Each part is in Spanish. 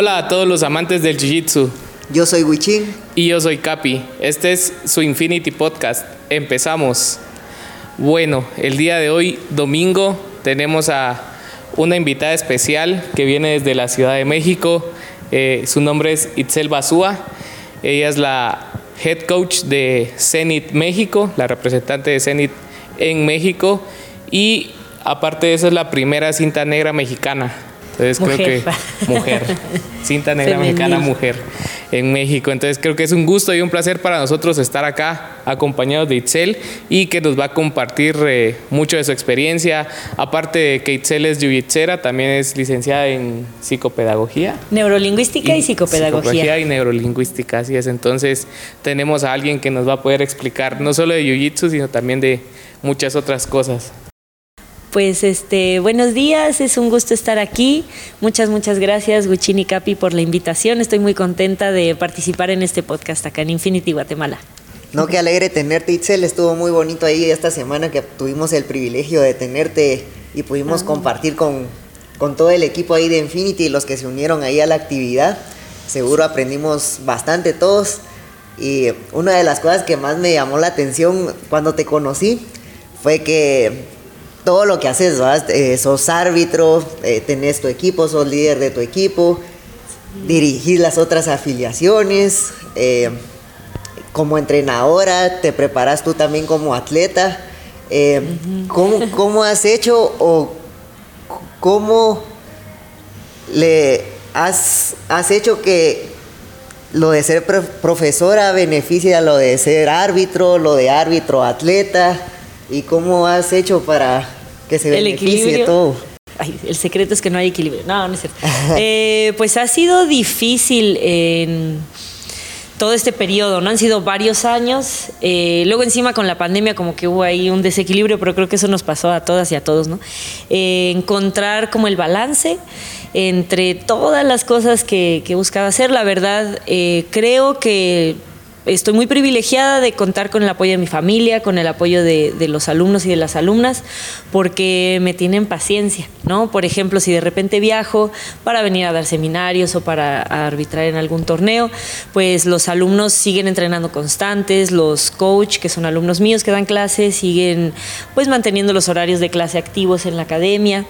Hola a todos los amantes del Jiu-Jitsu. Yo soy Wichin. Y yo soy Capi. Este es su Infinity Podcast. Empezamos. Bueno, el día de hoy, domingo, tenemos a una invitada especial que viene desde la Ciudad de México. Eh, su nombre es Itzel Basúa. Ella es la head coach de Zenit México, la representante de Zenit en México. Y aparte de eso, es la primera cinta negra mexicana. Entonces creo que mujer, cinta negra mexicana, mujer en México. Entonces creo que es un gusto y un placer para nosotros estar acá acompañados de Itzel y que nos va a compartir eh, mucho de su experiencia. Aparte de que Itzel es jiu también es licenciada en psicopedagogía. Neurolingüística y, psicopedagogía. Psicopedagogía y neurolingüística, así es. Entonces tenemos a alguien que nos va a poder explicar no solo de jiu-jitsu, sino también de muchas otras cosas. Pues este, buenos días, es un gusto estar aquí. Muchas, muchas gracias, Guchini Capi, por la invitación. Estoy muy contenta de participar en este podcast acá en Infinity Guatemala. No, qué alegre tenerte, Itzel. Estuvo muy bonito ahí esta semana que tuvimos el privilegio de tenerte y pudimos ah. compartir con, con todo el equipo ahí de Infinity y los que se unieron ahí a la actividad. Seguro aprendimos bastante todos. Y una de las cosas que más me llamó la atención cuando te conocí fue que todo lo que haces, eh, sos árbitro, eh, tenés tu equipo, sos líder de tu equipo, dirigís las otras afiliaciones, eh, como entrenadora, te preparas tú también como atleta. ¿cómo, has hecho o cómo le has, has hecho que lo de ser profesora beneficie a lo de ser árbitro, lo de árbitro atleta? ¿Y cómo has hecho para que se beneficie todo. el secreto es que no hay equilibrio. No, no es cierto. Eh, pues ha sido difícil en todo este periodo, ¿no? Han sido varios años. Eh, luego encima con la pandemia como que hubo ahí un desequilibrio, pero creo que eso nos pasó a todas y a todos, ¿no? Eh, encontrar como el balance entre todas las cosas que, que buscaba hacer. La verdad, creo que estoy muy privilegiada de contar con el apoyo de mi familia, con el apoyo de, los alumnos y de las alumnas, porque me tienen paciencia, ¿no? Por ejemplo, si de repente viajo para venir a dar seminarios o para arbitrar en algún torneo, pues los alumnos siguen entrenando constantes, los coach, que son alumnos míos que dan clases, siguen pues manteniendo los horarios de clase activos en la academia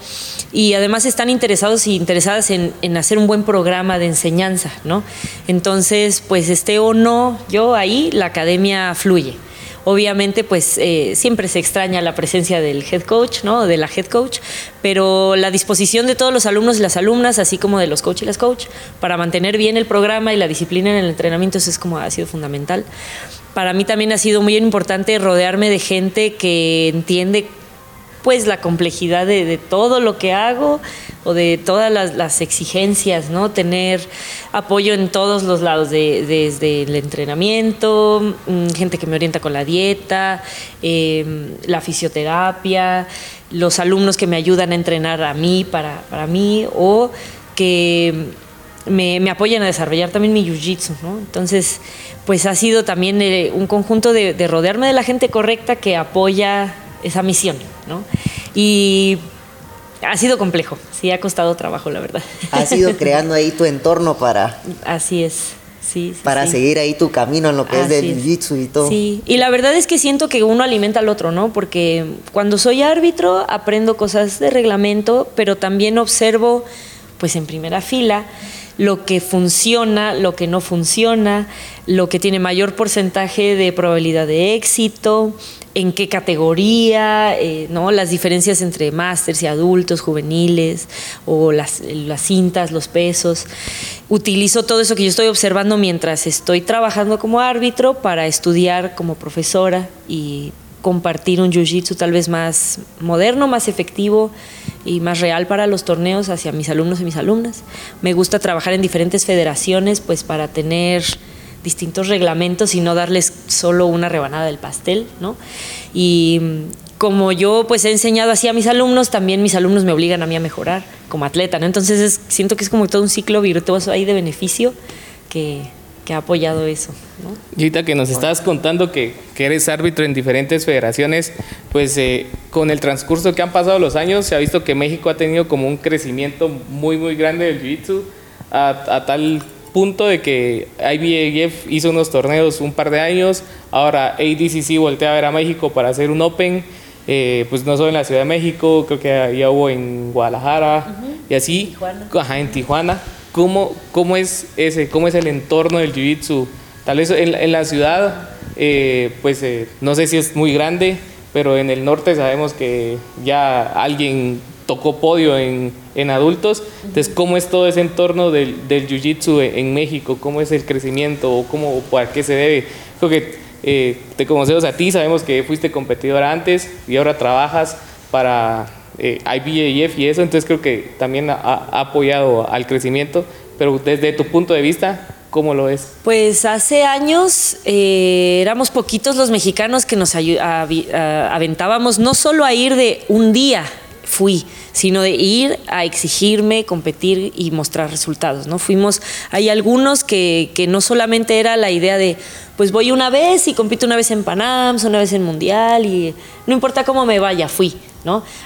y además están interesados y interesadas en, en hacer un buen programa de enseñanza, ¿no? Entonces, pues esté o no yo ahí la academia fluye. Obviamente, pues eh, siempre se extraña la presencia del head coach, ¿no? De la head coach, pero la disposición de todos los alumnos y las alumnas, así como de los coach y las coach, para mantener bien el programa y la disciplina en el entrenamiento, eso es como ha sido fundamental. Para mí también ha sido muy importante rodearme de gente que entiende pues la complejidad de, todo lo que hago o de todas las, exigencias, ¿no? Tener apoyo en todos los lados, desde el entrenamiento, mm, gente que me orienta con la dieta, em, la fisioterapia, los alumnos que me ayudan a entrenar a mí, para, mí, o que me, apoyan a desarrollar también mi jiu-jitsu, ¿no? Entonces, pues ha sido también eh, un conjunto de, de rodearme de la gente correcta que apoya esa misión, ¿no? Y ha sido complejo, sí, ha costado trabajo, la verdad. Has ido creando ahí tu entorno para... Así es. Sí, para seguir ahí tu camino en lo que es del jiu-jitsu y todo. Sí, y la verdad es que siento que uno alimenta al otro, ¿no? Porque cuando soy árbitro aprendo cosas de reglamento, pero también observo, pues en primera fila, lo que funciona, lo que no funciona, lo que tiene mayor porcentaje de probabilidad de éxito, en qué categoría, eh, ¿no? las diferencias entre másters y adultos, juveniles, o las, las cintas, los pesos. Utilizo todo eso que yo estoy observando mientras estoy trabajando como árbitro para estudiar como profesora y compartir un jiu-jitsu tal vez más moderno, más efectivo y más real para los torneos hacia mis alumnos y mis alumnas. Me gusta trabajar en diferentes federaciones pues para tener distintos reglamentos y no darles solo una rebanada del pastel, ¿no? Y como yo pues he enseñado así a mis alumnos, también mis alumnos me obligan a mí a mejorar como atleta, ¿no? Entonces siento que es como todo un ciclo virtuoso ahí de beneficio que, que ha apoyado eso. ¿no? Y ahorita que nos estabas contando que, que eres árbitro en diferentes federaciones, pues eh, con el transcurso que han pasado los años se ha visto que México ha tenido como un crecimiento muy muy grande del Jiu-Jitsu a, tal punto de que IBAF hizo unos torneos un par de años, ahora ADCC voltea a ver a México para hacer un Open, eh, pues no solo en la Ciudad de México, creo que ya hubo en Guadalajara y así, Ajá, en Tijuana. ¿Cómo, ¿Cómo es ese, cómo es el entorno del Jiu-Jitsu? Tal vez en, la ciudad, eh, pues eh, no sé si es muy grande, pero en el norte sabemos que ya alguien tocó podio en, en adultos. Entonces, ¿cómo es todo ese entorno del, del Jiu-Jitsu en México? ¿Cómo es el crecimiento o cómo, a qué se debe? Creo que eh, te conocemos a ti, sabemos que fuiste competidora antes y ahora trabajas para eh, IBAF y eso, entonces creo que también ha, apoyado al crecimiento, pero desde tu punto de vista, ¿Cómo lo es? Pues hace años eh, éramos poquitos los mexicanos que nos aventábamos no solo a ir de un día, fui, sino de ir a exigirme, competir y mostrar resultados. ¿no? Fuimos, hay algunos que, que no solamente era la idea de, pues voy una vez y compito una vez en Panams, una vez en Mundial y no importa cómo me vaya, fui.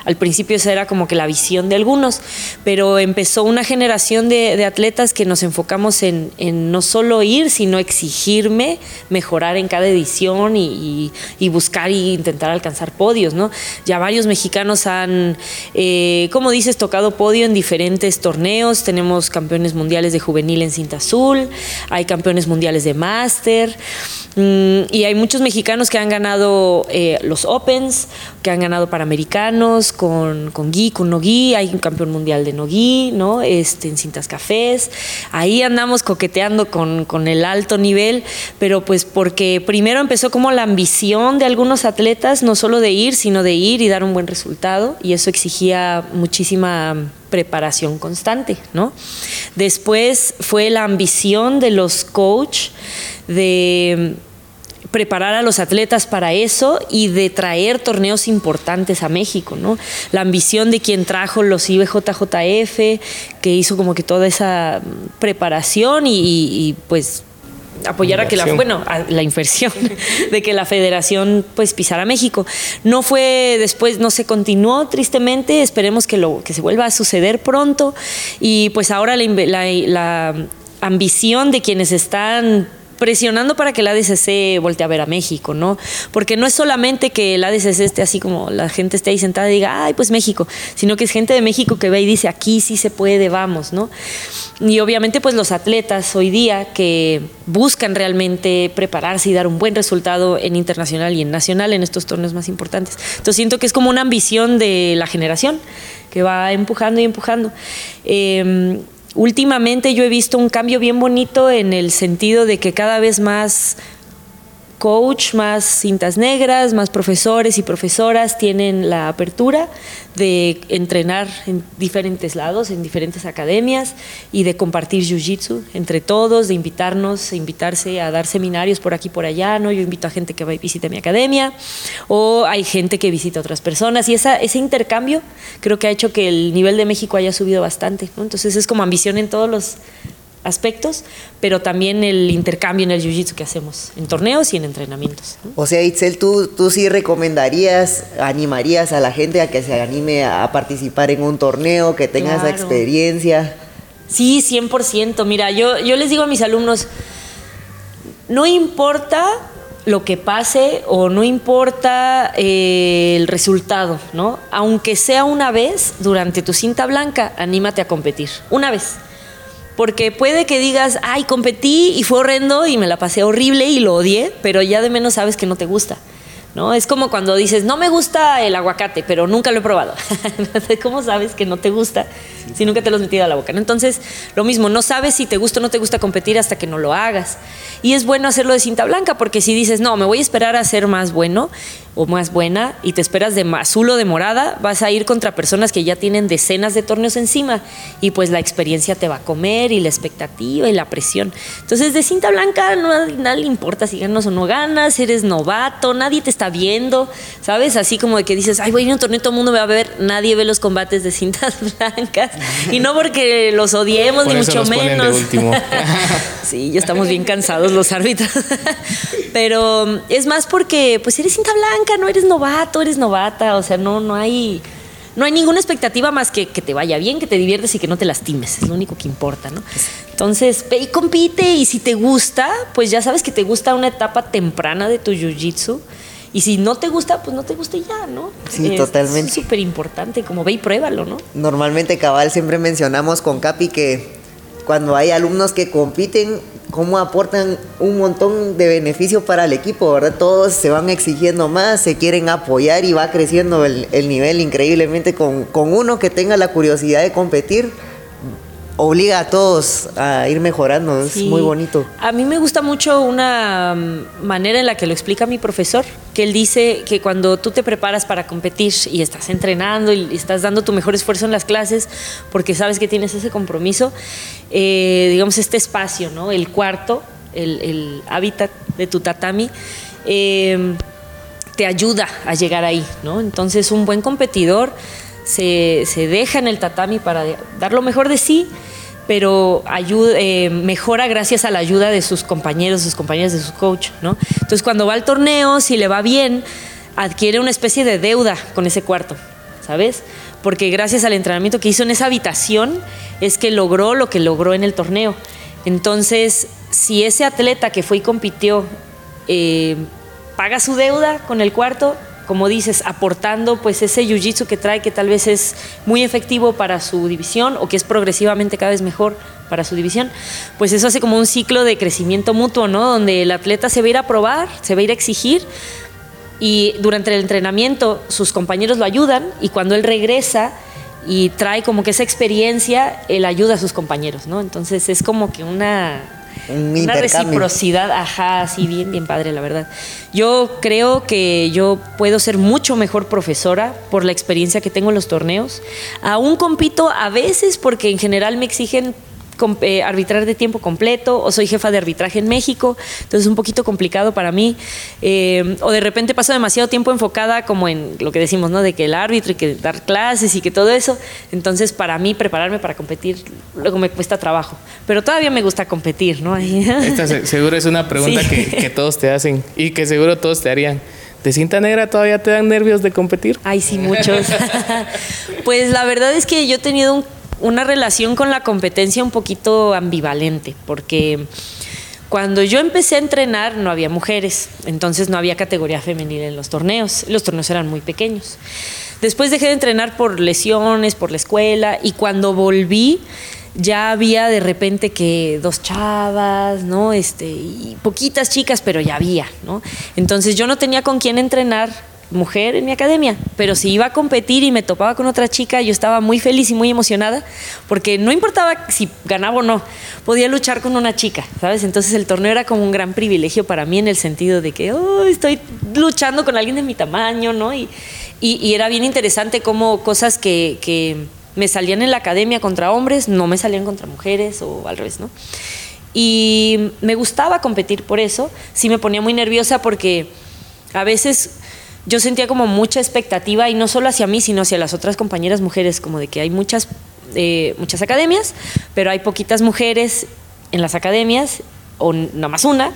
Al principio esa era como que la visión de algunos, pero empezó una generación de, atletas que nos enfocamos en, no solo ir, sino exigirme, mejorar en cada edición y, buscar e intentar alcanzar podios, ¿no? Ya varios mexicanos han, eh, como dices, tocado podio en diferentes torneos, tenemos campeones mundiales de juvenil en cinta azul, hay campeones mundiales de máster, mm, y hay muchos mexicanos que han ganado eh, los Opens, que han ganado Panamericanos, con, con Gui, con Nogui, hay un campeón mundial de Nogui, ¿no? Este, en cintas cafés. Ahí andamos coqueteando con, con el alto nivel, pero pues porque primero empezó como la ambición de algunos atletas, no solo de ir, sino de ir y dar un buen resultado, y eso exigía muchísima preparación constante, ¿no? Después fue la ambición de los coach de preparar a los atletas para eso y de traer torneos importantes a México, ¿no? La ambición de quien trajo los IBJJF, que hizo como que toda esa preparación y, pues apoyar a que la bueno la inversión de que la federación pues pisara México. No fue después no se continuó tristemente. Esperemos que lo que se vuelva a suceder pronto. Y pues ahora la, la ambición de quienes están presionando para que el ADCC voltee a ver a México, ¿no? Porque no es solamente que el ADCC esté así como la gente esté ahí sentada y diga, ay, pues México, sino que es gente de México que ve y dice, aquí sí se puede, vamos, ¿no? Y obviamente pues los atletas hoy día que buscan realmente prepararse y dar un buen resultado en internacional y en nacional en estos torneos más importantes. Entonces siento que es como una ambición de la generación que va empujando y empujando. Eh, últimamente yo he visto un cambio bien bonito en el sentido de que cada vez más coach, más cintas negras, más profesores y profesoras tienen la apertura de entrenar en diferentes lados, en diferentes academias y de compartir jiu-jitsu entre todos, de invitarnos, invitarse a dar seminarios por aquí por allá, ¿no? Yo invito a gente que visite mi academia o hay gente que visita a otras personas y ese intercambio creo que ha hecho que el nivel de México haya subido bastante, Entonces es como ambición en todos los aspectos, pero también el intercambio en el jiu-jitsu que hacemos en torneos y en entrenamientos. O sea, Itzel, ¿tú, tú sí recomendarías, animarías a la gente a que se anime a participar en un torneo, que tenga esa experiencia? Sí, 100%. Mira, yo, yo les digo a mis alumnos, no importa lo que pase o no importa eh, el resultado, ¿no? Aunque sea una vez durante tu cinta blanca, anímate a competir. Una vez porque puede que digas, ay, competí y fue horrendo y me la pasé horrible y lo odié, pero ya de menos sabes que no te gusta. ¿No? Es como cuando dices, no me gusta el aguacate, pero nunca lo he probado. ¿Cómo sabes que no te gusta si nunca te lo has metido a la boca? Entonces, lo mismo, no sabes si te gusta o no te gusta competir hasta que no lo hagas. Y es bueno hacerlo de cinta blanca, porque si dices, no, me voy a esperar a ser más bueno, o más buena y te esperas de azul o de morada, vas a ir contra personas que ya tienen decenas de torneos encima y pues la experiencia te va a comer y la expectativa y la presión. Entonces de cinta blanca no, nadie le importa si ganas o no ganas, eres novato, nadie te está viendo, ¿sabes? Así como de que dices, ay, voy a ir a un torneo, todo el mundo me va a ver, nadie ve los combates de cintas blancas y no porque los odiemos ni mucho menos. sí, ya estamos bien cansados los árbitros, pero es más porque pues eres cinta blanca no eres novato, eres novata, o sea, no, no hay no hay ninguna expectativa más que que te vaya bien, que te diviertes y que no te lastimes. Es lo único que importa, ¿no? Entonces, ve y compite y si te gusta, pues ya sabes que te gusta una etapa temprana de tu jiu-jitsu. Y si no te gusta, pues no te gusta y ya, ¿no? Sí, Es totalmente. súper importante, como ve y pruébalo, ¿no? Normalmente, cabal, siempre mencionamos con Capi que cuando hay alumnos que compiten, cómo aportan un montón de beneficio para el equipo, ¿verdad? Todos se van exigiendo más, se quieren apoyar y va creciendo el, el nivel increíblemente con, con uno que tenga la curiosidad de competir. Obliga a todos a ir mejorando, es Sí. muy bonito. A mí me gusta mucho una mm, manera en la que lo explica mi profesor, que él dice que cuando tú te preparas para competir y estás entrenando y estás dando tu mejor esfuerzo en las clases, porque sabes que tienes ese compromiso, eh, digamos, este espacio, ¿no? El cuarto, el, el hábitat de tu tatami, eh, te ayuda a llegar ahí, ¿no? Entonces un buen competidor se, se deja en el tatami para dar lo mejor de sí, pero ayuda, eh, mejora gracias a la ayuda de sus compañeros, sus compañeras de su coach, ¿no? Entonces cuando va al torneo, si le va bien, adquiere una especie de deuda con ese cuarto, ¿sabes? Porque gracias al entrenamiento que hizo en esa habitación es que logró lo que logró en el torneo. Entonces, si ese atleta que fue y compitió eh, paga su deuda con el cuarto, como dices, aportando pues ese jiu-jitsu que trae que tal vez es muy efectivo para su división o que es progresivamente cada vez mejor para su división, pues eso hace como un ciclo de crecimiento mutuo, ¿no? Donde el atleta se va a ir a probar, se va a ir a exigir y durante el entrenamiento sus compañeros lo ayudan y cuando él regresa y trae como que esa experiencia, él ayuda a sus compañeros, ¿no? Entonces es como que una, Un una reciprocidad, ajá, sí, bien, bien padre, la verdad. Yo creo que yo puedo ser mucho mejor profesora por la experiencia que tengo en los torneos. Aún compito a veces porque en general me exigen eh, arbitrar de tiempo completo o soy jefa de arbitraje en México, entonces es un poquito complicado para mí. Eh, o de repente paso demasiado tiempo enfocada como en lo que decimos, ¿no? De que el árbitro y que dar clases y que todo eso. Entonces para mí prepararme para competir luego me cuesta trabajo. Pero todavía me gusta competir, ¿no? Esta se- seguro es una pregunta Sí. que, que todos te hacen y que seguro todos te harían. ¿De cinta negra todavía te dan nervios de competir? Ay, sí, muchos. pues la verdad es que yo he tenido un- una relación con la competencia un poquito ambivalente, porque cuando yo empecé a entrenar no había mujeres, entonces no había categoría femenil en los torneos, los torneos eran muy pequeños. Después dejé de entrenar por lesiones, por la escuela, y cuando volví ya había de repente que dos chavas, ¿no? Este, y poquitas chicas, pero ya había, ¿no? Entonces yo no tenía con quién entrenar mujer en mi academia, pero si iba a competir y me topaba con otra chica, yo estaba muy feliz y muy emocionada, porque no importaba si ganaba o no, podía luchar con una chica, ¿sabes? Entonces el torneo era como un gran privilegio para mí en el sentido de que oh, estoy luchando con alguien de mi tamaño, ¿no? Y, y, y era bien interesante cómo cosas que, que me salían en la academia contra hombres no me salían contra mujeres o al revés, ¿no? Y me gustaba competir por eso, sí me ponía muy nerviosa porque a veces yo sentía como mucha expectativa y no solo hacia mí, sino hacia las otras compañeras mujeres, como de que hay muchas, eh, muchas academias, pero hay poquitas mujeres en las academias, o nada más una,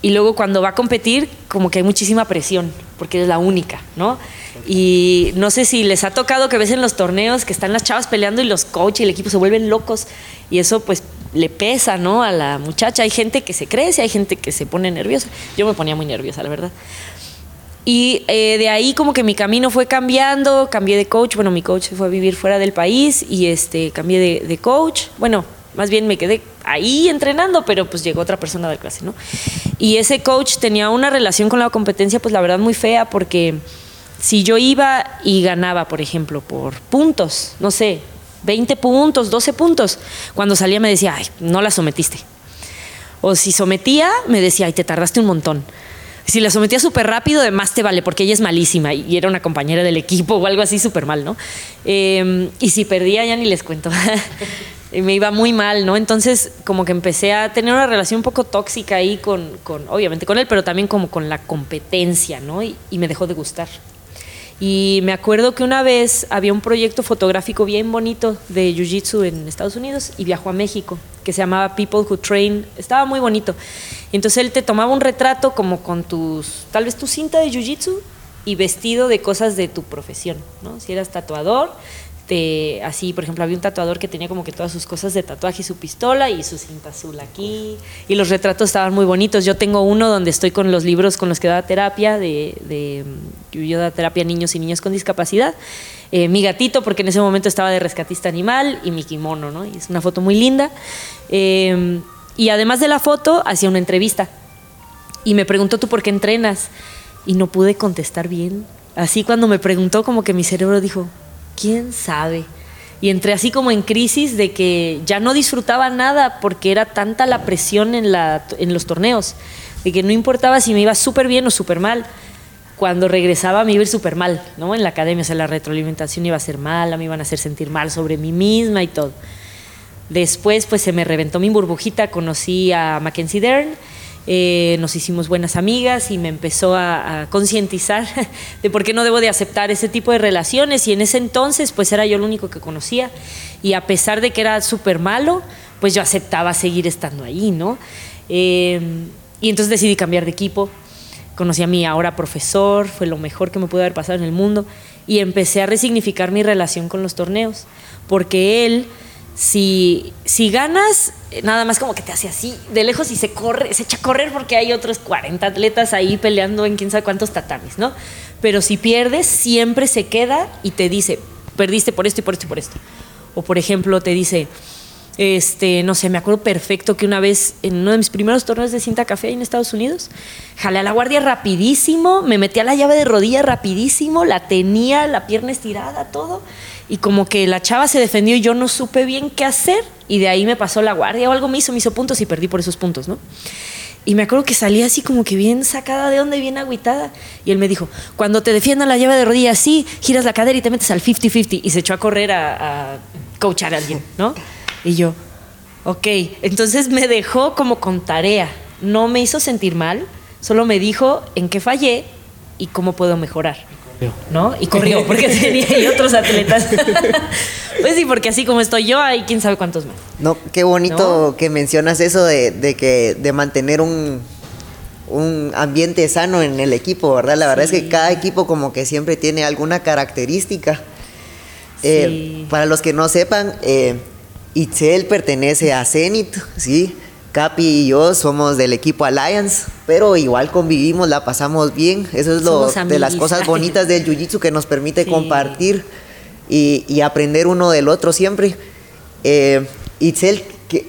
y luego cuando va a competir, como que hay muchísima presión, porque es la única, ¿no? Y no sé si les ha tocado que ves en los torneos que están las chavas peleando y los coaches y el equipo se vuelven locos, y eso pues le pesa, ¿no? A la muchacha. Hay gente que se crece, hay gente que se pone nerviosa. Yo me ponía muy nerviosa, la verdad. Y eh, de ahí como que mi camino fue cambiando, cambié de coach, bueno, mi coach se fue a vivir fuera del país y este, cambié de, de coach, bueno, más bien me quedé ahí entrenando, pero pues llegó otra persona dar clase, ¿no? Y ese coach tenía una relación con la competencia, pues la verdad muy fea, porque si yo iba y ganaba, por ejemplo, por puntos, no sé, 20 puntos, 12 puntos, cuando salía me decía, ay, no la sometiste. O si sometía, me decía, ay, te tardaste un montón. Si la sometía súper rápido, de más te vale, porque ella es malísima y era una compañera del equipo o algo así súper mal, ¿no? Eh, y si perdía, ya ni les cuento. Me iba muy mal, ¿no? Entonces, como que empecé a tener una relación un poco tóxica ahí con, obviamente con él, pero también como con la competencia, ¿no? Y me dejó de gustar. Y me acuerdo que una vez había un proyecto fotográfico bien bonito de Jiu-Jitsu en Estados Unidos y viajó a México, que se llamaba People Who Train. Estaba muy bonito. Entonces él te tomaba un retrato como con tus, tal vez tu cinta de Jiu-Jitsu y vestido de cosas de tu profesión, ¿no? Si eras tatuador, te, así, por ejemplo, había un tatuador que tenía como que todas sus cosas de tatuaje y su pistola y su cinta azul aquí, y los retratos estaban muy bonitos. Yo tengo uno donde estoy con los libros con los que daba terapia, de, de yo daba terapia a niños y niñas con discapacidad. Eh, mi gatito, porque en ese momento estaba de rescatista animal, y mi kimono, ¿no? Y es una foto muy linda. Eh, y además de la foto, hacía una entrevista. Y me preguntó, ¿tú por qué entrenas? Y no pude contestar bien. Así cuando me preguntó, como que mi cerebro dijo, ¿quién sabe? Y entré así como en crisis de que ya no disfrutaba nada porque era tanta la presión en, la, en los torneos, de que no importaba si me iba súper bien o súper mal. Cuando regresaba me iba a súper mal, ¿no? En la academia, o sea, la retroalimentación iba a ser mala, me iban a hacer sentir mal sobre mí misma y todo. Después, pues se me reventó mi burbujita, conocí a Mackenzie Dern, eh, nos hicimos buenas amigas y me empezó a, a concientizar de por qué no debo de aceptar ese tipo de relaciones. Y en ese entonces pues era yo el único que conocía. Y a pesar de que era súper malo, pues yo aceptaba seguir estando ahí, ¿no? Eh, y entonces decidí cambiar de equipo, conocí a mi ahora profesor, fue lo mejor que me pudo haber pasado en el mundo. Y empecé a resignificar mi relación con los torneos, porque él si, si ganas, nada más como que te hace así de lejos y se corre, se echa a correr porque hay otros 40 atletas ahí peleando en quién sabe cuántos tatamis, ¿no? Pero si pierdes, siempre se queda y te dice, perdiste por esto y por esto y por esto. O por ejemplo, te dice, este, no sé, me acuerdo perfecto que una vez en uno de mis primeros torneos de cinta café en Estados Unidos, jalé a la guardia rapidísimo, me metí a la llave de rodilla rapidísimo, la tenía, la pierna estirada, todo y como que la chava se defendió y yo no supe bien qué hacer y de ahí me pasó la guardia o algo me hizo, me hizo puntos y perdí por esos puntos, ¿no? Y me acuerdo que salí así como que bien sacada de onda y bien agüitada. Y él me dijo, cuando te defiendan la llave de rodilla así, giras la cadera y te metes al 50-50. Y se echó a correr a, a coachar a alguien, ¿no? Y yo, ok. Entonces me dejó como con tarea. No me hizo sentir mal, solo me dijo en qué fallé y cómo puedo mejorar. ¿No? Y corrió, porque tenía ahí otros atletas. pues sí, porque así como estoy yo, hay quién sabe cuántos más. No, qué bonito ¿No? que mencionas eso de, de que de mantener un, un ambiente sano en el equipo, ¿verdad? La verdad es que cada equipo como que siempre tiene alguna característica. Eh, Sí. para los que no sepan, eh, Itzel pertenece a Zenit, ¿sí? Capi y yo somos del equipo Alliance, pero igual convivimos, la pasamos bien. Eso es lo de las cosas bonitas del Jiu-Jitsu que nos permite Sí. compartir y, y aprender uno del otro siempre. Eh, Itzel, ¿qué-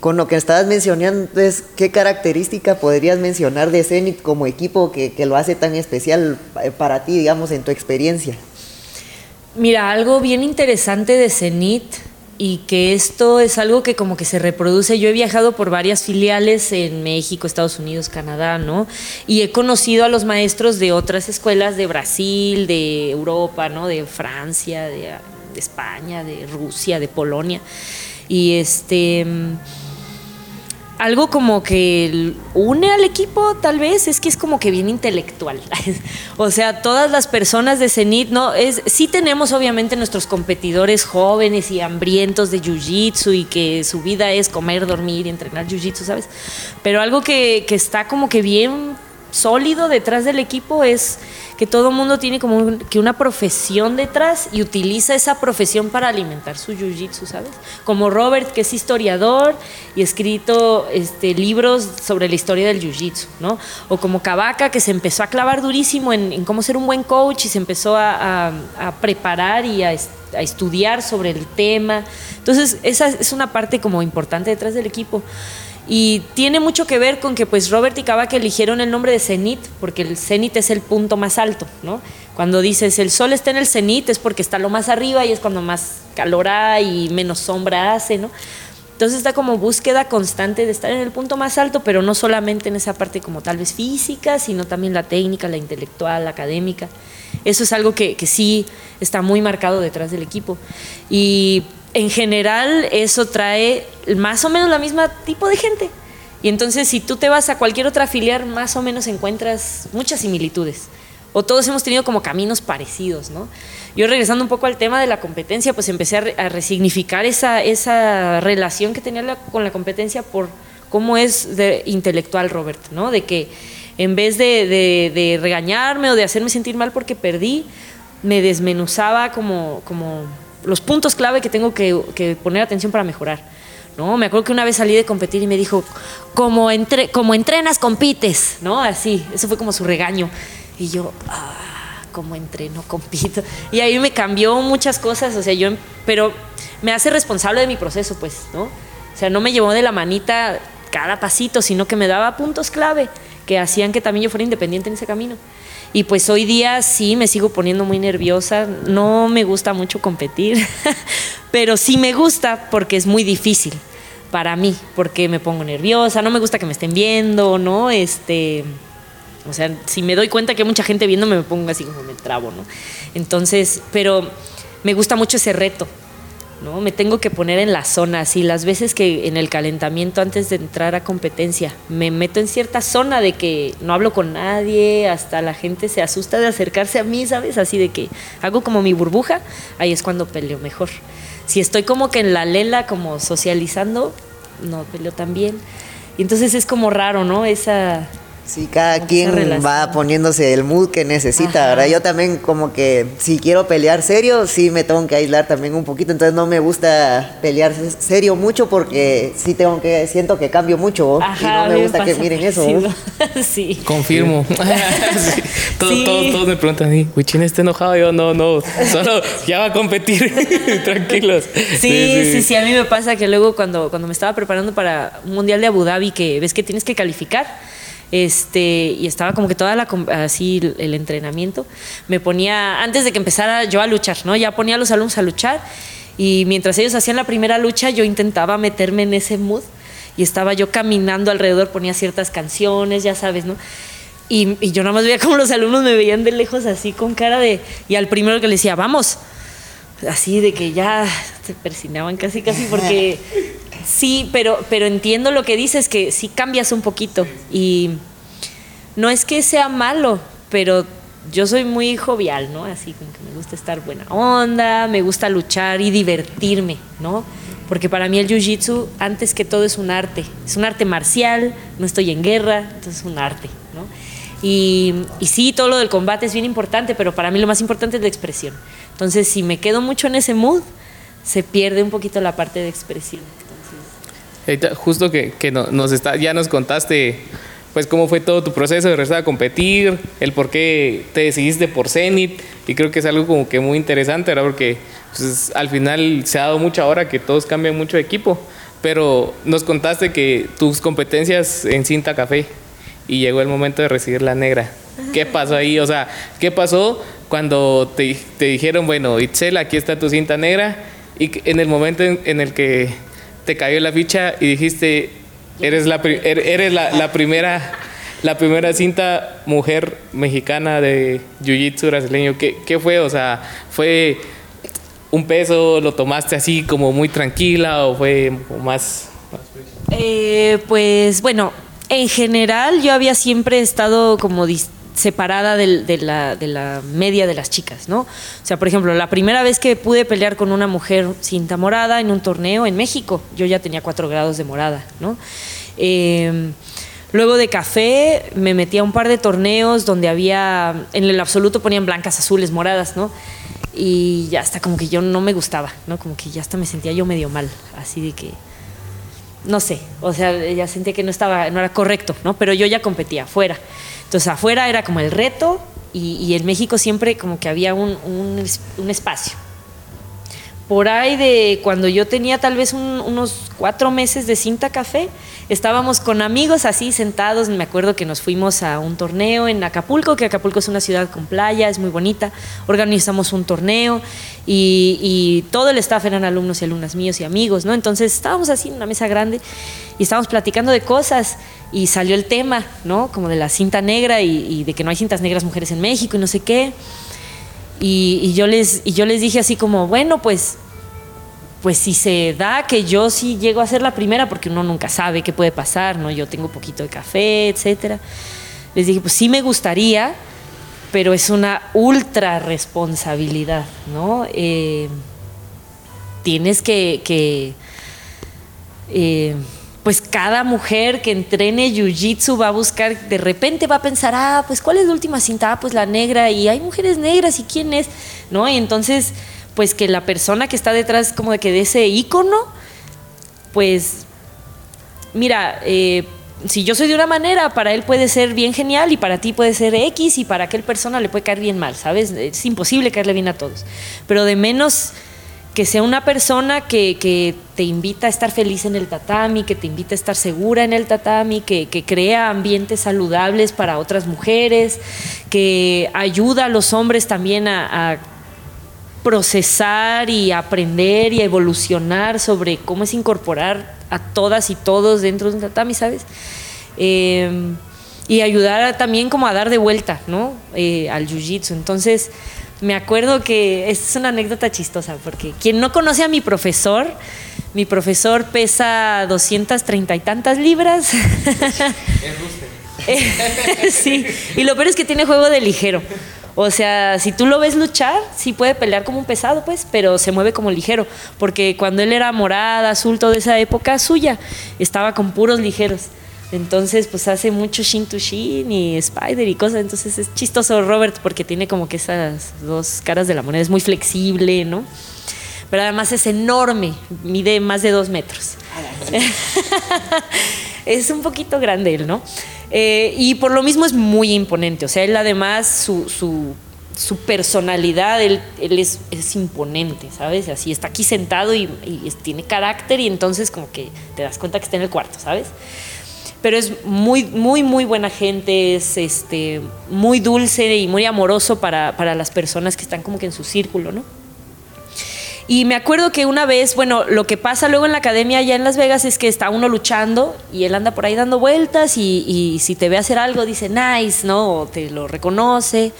con lo que estabas mencionando, es, ¿qué característica podrías mencionar de Zenit como equipo que, que lo hace tan especial eh, para ti, digamos, en tu experiencia? Mira, algo bien interesante de Zenit y que esto es algo que como que se reproduce. Yo he viajado por varias filiales en México, Estados Unidos, Canadá, ¿no? Y he conocido a los maestros de otras escuelas de Brasil, de Europa, ¿no? De Francia, de, de España, de Rusia, de Polonia. Y este algo como que une al equipo, tal vez, es que es como que bien intelectual. o sea, todas las personas de Zenit, no, es, sí tenemos obviamente nuestros competidores jóvenes y hambrientos de jiu-jitsu y que su vida es comer, dormir y entrenar jiu-jitsu, ¿sabes? Pero algo que, que está como que bien sólido detrás del equipo es que todo mundo tiene como un- que una profesión detrás y utiliza esa profesión para alimentar su jiu-jitsu, ¿sabes? Como Robert, que es historiador y ha escrito este, libros sobre la historia del jiu-jitsu, ¿no? O como Cavaca, que se empezó a clavar durísimo en, en cómo ser un buen coach y se empezó a, a- a preparar y a, a estudiar sobre el tema. Entonces, esa es una parte como importante detrás del equipo. Y tiene mucho que ver con que pues Robert y Cavaca eligieron el nombre de cenit, porque el cenit es el punto más alto, ¿no? Cuando dices el sol está en el cenit es porque está lo más arriba y es cuando más calor hay y menos sombra hace, ¿no? Entonces está como búsqueda constante de estar en el punto más alto, pero no solamente en esa parte como tal vez física, sino también la técnica, la intelectual, la académica. Eso es algo que, que sí está muy marcado detrás del equipo. Y en general eso trae más o menos la misma tipo de gente. Y entonces si tú te vas a cualquier otra filial, más o menos encuentras muchas similitudes. O todos hemos tenido como caminos parecidos, ¿no? Yo regresando un poco al tema de la competencia, pues empecé a, re- a resignificar esa, esa relación que tenía con la competencia por cómo es de intelectual Robert, ¿no? De que En vez de, de- de regañarme o de hacerme sentir mal porque perdí, me desmenuzaba como, como los puntos clave que tengo que, poner atención para mejorar. ¿no? Me acuerdo que una vez salí de competir y me dijo, como, entre, como entrenas, compites, ¿no? Así, eso fue como su regaño. Y yo, ah, como entreno, compito. Y ahí me cambió muchas cosas, o sea, yo, pero me hace responsable de mi proceso, pues, ¿no? O sea, no me llevó de la manita cada pasito, sino que me daba puntos clave que hacían que también yo fuera independiente en ese camino. Y pues hoy día sí me sigo poniendo muy nerviosa, no me gusta mucho competir, pero sí me gusta porque es muy difícil para mí, porque me pongo nerviosa, no me gusta que me estén viendo, ¿no? Este, o sea, si me doy cuenta que hay mucha gente viéndome, me pongo así como me trabo, ¿no? Entonces, pero me gusta mucho ese reto, ¿no? Me tengo que poner en la zona, así las veces que en el calentamiento antes de entrar a competencia me meto en cierta zona de que no hablo con nadie, hasta la gente se asusta de acercarse a mí, ¿sabes? Así de que hago como mi burbuja, ahí es cuando peleo mejor. Si estoy como que en la lela, como socializando, no peleo tan bien. Y entonces es como raro, ¿no? Esa... Sí, cada quien relación. va poniéndose el mood que necesita, Ajá. ¿verdad? Yo también como que si quiero pelear serio, sí me tengo que aislar también un poquito, entonces no me gusta pelear serio mucho porque sí tengo que, siento que cambio mucho ¿oh? y Ajá, no me gusta que miren eso. parecido. sí. Confirmo. Sí. Todo- Sí. Todos, todos me preguntan, ¿y Huichín está enojado? Yo, no, no, solo ya va a competir. Tranquilos. Sí, sí, sí, a mí me pasa que luego cuando, cuando me estaba preparando para un mundial de Abu Dhabi, que ves que tienes que calificar, este, y estaba como que toda la, así el, entrenamiento, me ponía, antes de que empezara yo a luchar, ¿no? Ya ponía a los alumnos a luchar, y mientras ellos hacían la primera lucha, yo intentaba meterme en ese mood, y estaba yo caminando alrededor, ponía ciertas canciones, ya sabes, ¿no? Y, y yo nada más veía como los alumnos me veían de lejos así con cara de... Y al primero que le decía, vamos, así de que ya se persinaban casi, casi, porque sí, pero, pero entiendo lo que dices, que sí cambias un poquito. Y no es que sea malo, pero yo soy muy jovial, ¿no? Así como que me gusta estar buena onda, me gusta luchar y divertirme, ¿no? Porque para mí el jiu-jitsu, antes que todo, es un arte. Es un arte marcial, no estoy en guerra, entonces es un arte, ¿no? Y, y sí, todo lo del combate es bien importante, pero para mí lo más importante es la expresión. Entonces, si me quedo mucho en ese mood, se pierde un poquito la parte de expresión. Justo que, que no- nos está, ya nos contaste pues cómo fue todo tu proceso de regresar a competir, el por qué te decidiste por Zenit y creo que es algo como que muy interesante, ¿verdad? Porque pues, al final se ha dado mucha hora que todos cambian mucho de equipo, pero nos contaste que tus competencias en cinta café y llegó el momento de recibir la negra. ¿Qué pasó ahí? O sea, ¿qué pasó cuando te, te dijeron, bueno, Itzel, aquí está tu cinta negra y en el momento en, en el que te cayó la ficha y dijiste, eres la, er- eres la, la primera la primera cinta mujer mexicana de jiu-jitsu brasileño? ¿Qué, ¿Qué fue? O sea, ¿fue un peso? ¿Lo tomaste así como muy tranquila o fue más... Eh, pues bueno, en general yo había siempre estado como separada de, la, media de las chicas, ¿no? O sea, por ejemplo, la primera vez que pude pelear con una mujer cinta morada en un torneo en México, yo ya tenía cuatro grados de morada, ¿no? Eh, luego de café me metí a un par de torneos donde había, en el absoluto ponían blancas, azules, moradas, ¿no? Y ya hasta como que yo no me gustaba, ¿no? Como que ya hasta me sentía yo medio mal, así de que no sé, o sea, ella sentía que no estaba, no era correcto, ¿no? Pero yo ya competía afuera. Entonces afuera era como el reto y, y en México siempre como que había un, un espacio. Por ahí de cuando yo tenía tal vez un- unos cuatro meses de cinta café, estábamos con amigos así sentados, me acuerdo que nos fuimos a un torneo en Acapulco, que Acapulco es una ciudad con playa, es muy bonita, organizamos un torneo y, todo el staff eran alumnos y alumnas míos y amigos, ¿no? Entonces estábamos así en una mesa grande y estábamos platicando de cosas y salió el tema, ¿no? Como de la cinta negra y de que no hay cintas negras mujeres en México y no sé qué. Y, yo les, y yo les dije así como, bueno, pues, pues si se da que yo sí llego a ser la primera, porque uno nunca sabe qué puede pasar, ¿no? Yo tengo poquito de café, etcétera. Les dije, pues sí me gustaría, pero es una ultra responsabilidad, ¿no? Eh, tienes que, que, eh, pues cada mujer que entrene jiu-jitsu va a buscar, de repente va a pensar, ah, pues ¿cuál es la última cinta? Ah, pues la negra, y hay mujeres negras, ¿y quién es? ¿No? Y entonces, pues que la persona que está detrás como de que de ese ícono, pues, mira, eh, si yo soy de una manera, para él puede ser bien genial y para ti puede ser X y para aquel persona le puede caer bien mal, ¿sabes? Es imposible caerle bien a todos. Pero de menos que sea una persona que, te invita a estar feliz en el tatami, que te invita a estar segura en el tatami, que, crea ambientes saludables para otras mujeres, que ayuda a los hombres también a, procesar y aprender y evolucionar sobre cómo es incorporar a todas y todos dentro de un tatami, ¿sabes? Eh, y ayudar también como a dar de vuelta, ¿no? Eh, al jiu-jitsu. Entonces, me acuerdo que es una anécdota chistosa, porque quien no conoce a mi profesor, mi profesor pesa 230 y tantas libras. sí, y lo peor es que tiene juego de ligero. O sea, si tú lo ves luchar, sí puede pelear como un pesado, pues, pero se mueve como ligero. Porque cuando él era morada, azul, toda esa época suya, estaba con puros ligeros. Entonces, pues hace mucho Shin to Shin y Spider y cosas. Entonces es chistoso Robert porque tiene como que esas dos caras de la moneda. Es muy flexible, ¿no? Pero además es enorme, mide más de dos metros. es un poquito grande él, ¿no? Eh, y por lo mismo es muy imponente. O sea, él además, su, su, personalidad, él, es, es, imponente, ¿sabes? Así está aquí sentado y, y tiene carácter y entonces como que te das cuenta que está en el cuarto, ¿sabes? Pero es muy, muy, muy buena gente, es este, muy dulce y muy amoroso para, para las personas que están como que en su círculo, ¿no? Y me acuerdo que una vez, bueno, lo que pasa luego en la academia allá en Las Vegas es que está uno luchando y él anda por ahí dando vueltas y, y si te ve hacer algo dice nice, ¿no? O te lo reconoce.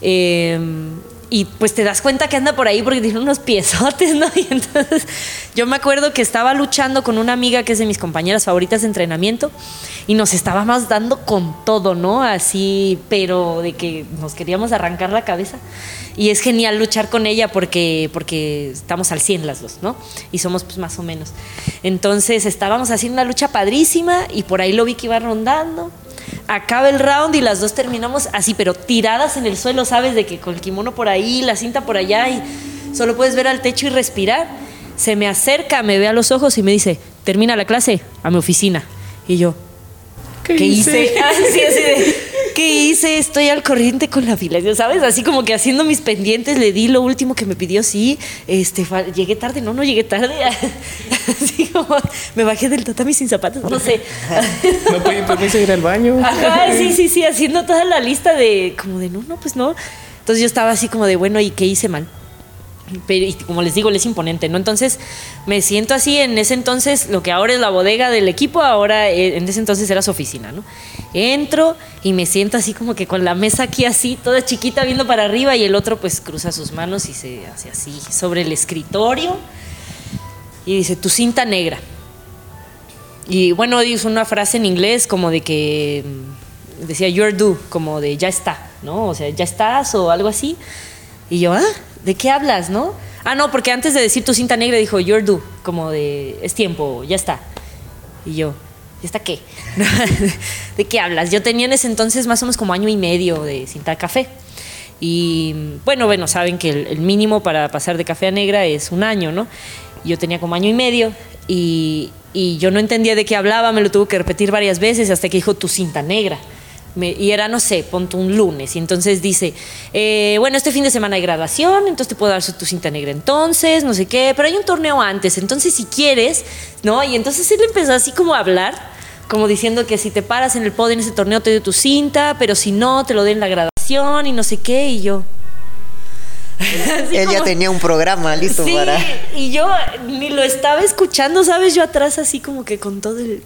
Eh, y pues te das cuenta que anda por ahí porque tiene unos piezotes, ¿no? Y entonces yo me acuerdo que estaba luchando con una amiga que es de mis compañeras favoritas de entrenamiento y nos estábamos dando con todo, ¿no? Así, pero de que nos queríamos arrancar la cabeza. Y es genial luchar con ella porque, porque estamos al 100 las dos, ¿no? Y somos pues más o menos. Entonces estábamos haciendo una lucha padrísima y por ahí lo vi que iba rondando acaba el round y las dos terminamos así, pero tiradas en el suelo, ¿sabes? De que con el kimono por ahí, la cinta por allá y solo puedes ver al techo y respirar. Se me acerca, me ve a los ojos y me dice, termina la clase a mi oficina. Y yo, ¿qué, hice? así, de, ¿qué hice? Estoy al corriente con la fila, ¿sabes? Así como que haciendo mis pendientes, le di lo último que me pidió, sí, este, llegué tarde, no, no llegué tarde. Así como, me bajé del tatami sin zapatos, no sé. No pedí permiso ir al baño. Ajá, sí, sí, sí, haciendo toda la lista de, como de, no, no, pues no. Entonces yo estaba así como de, bueno, ¿y qué hice mal? pero y como les digo, él es imponente, ¿no? Entonces me siento así, en ese entonces, lo que ahora es la bodega del equipo, ahora eh, en ese entonces era su oficina, ¿no? Entro y me siento así como que con la mesa aquí así, toda chiquita, viendo para arriba, y el otro pues cruza sus manos y se hace así sobre el escritorio y dice, tu cinta negra. Y bueno, dice una frase en inglés como de que mm, decía, you're due, como de ya está, ¿no? O sea, ya estás o algo así. Y yo, ah, ¿de qué hablas, no? Ah, no, porque antes de decir tu cinta negra dijo, you're due, como de, es tiempo, ya está. Y yo, ¿ya está qué? ¿De qué hablas? Yo tenía en ese entonces más o menos como año y medio de cinta café. Y bueno, bueno, saben que el, mínimo para pasar de café a negra es un año, ¿no? Yo tenía como año y medio y, y yo no entendía de qué hablaba, me lo tuve que repetir varias veces hasta que dijo tu cinta negra y era, no sé, ponte un lunes. Y entonces dice, eh, bueno, este fin de semana hay graduación, entonces te puedo dar tu cinta negra entonces, no sé qué, pero hay un torneo antes, entonces si quieres, ¿no? Y entonces él empezó así como a hablar, como diciendo que si te paras en el podio en ese torneo te doy tu cinta, pero si no, te lo den la graduación y no sé qué, y yo... Él ya tenía un programa listo sí, para... Y yo ni lo estaba escuchando, ¿sabes? Yo atrás así como que con todo el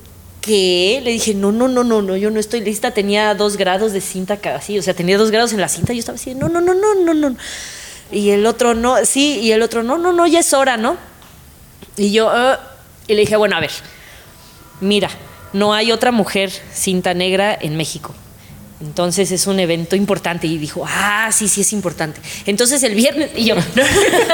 ¿qué? Le dije, no, no, no, no, no, yo no estoy lista. Tenía dos grados de cinta así, o sea, tenía dos grados en la cinta. Yo estaba así, no, no, no, no, no, no. Y el otro, no, sí, y el otro, no, no, no, ya es hora, ¿no? Y yo, ah", y le dije, bueno, a ver, mira, no hay otra mujer cinta negra en México. Entonces es un evento importante. Y dijo, ah, sí, sí es importante. Entonces el viernes, y yo,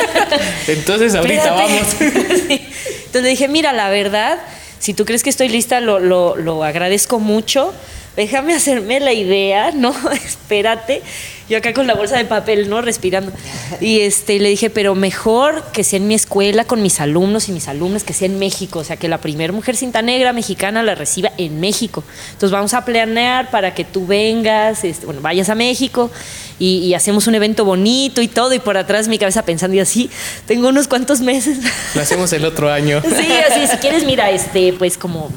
entonces ahorita vamos. Entonces le dije, mira, la verdad Si tú crees que estoy lista, lo, lo, lo agradezco mucho déjame hacerme la idea, ¿no? Espérate. Yo acá con la bolsa de papel, ¿no? Respirando. Y este, le dije, pero mejor que sea en mi escuela, con mis alumnos y mis alumnas, que sea en México. O sea, que la primera mujer cinta negra mexicana la reciba en México. Entonces vamos a planear para que tú vengas, este, bueno, vayas a México y, y, hacemos un evento bonito y todo. Y por atrás mi cabeza pensando y así, tengo unos cuantos meses. Lo hacemos el otro año. Sí, así, si quieres, mira, este, pues como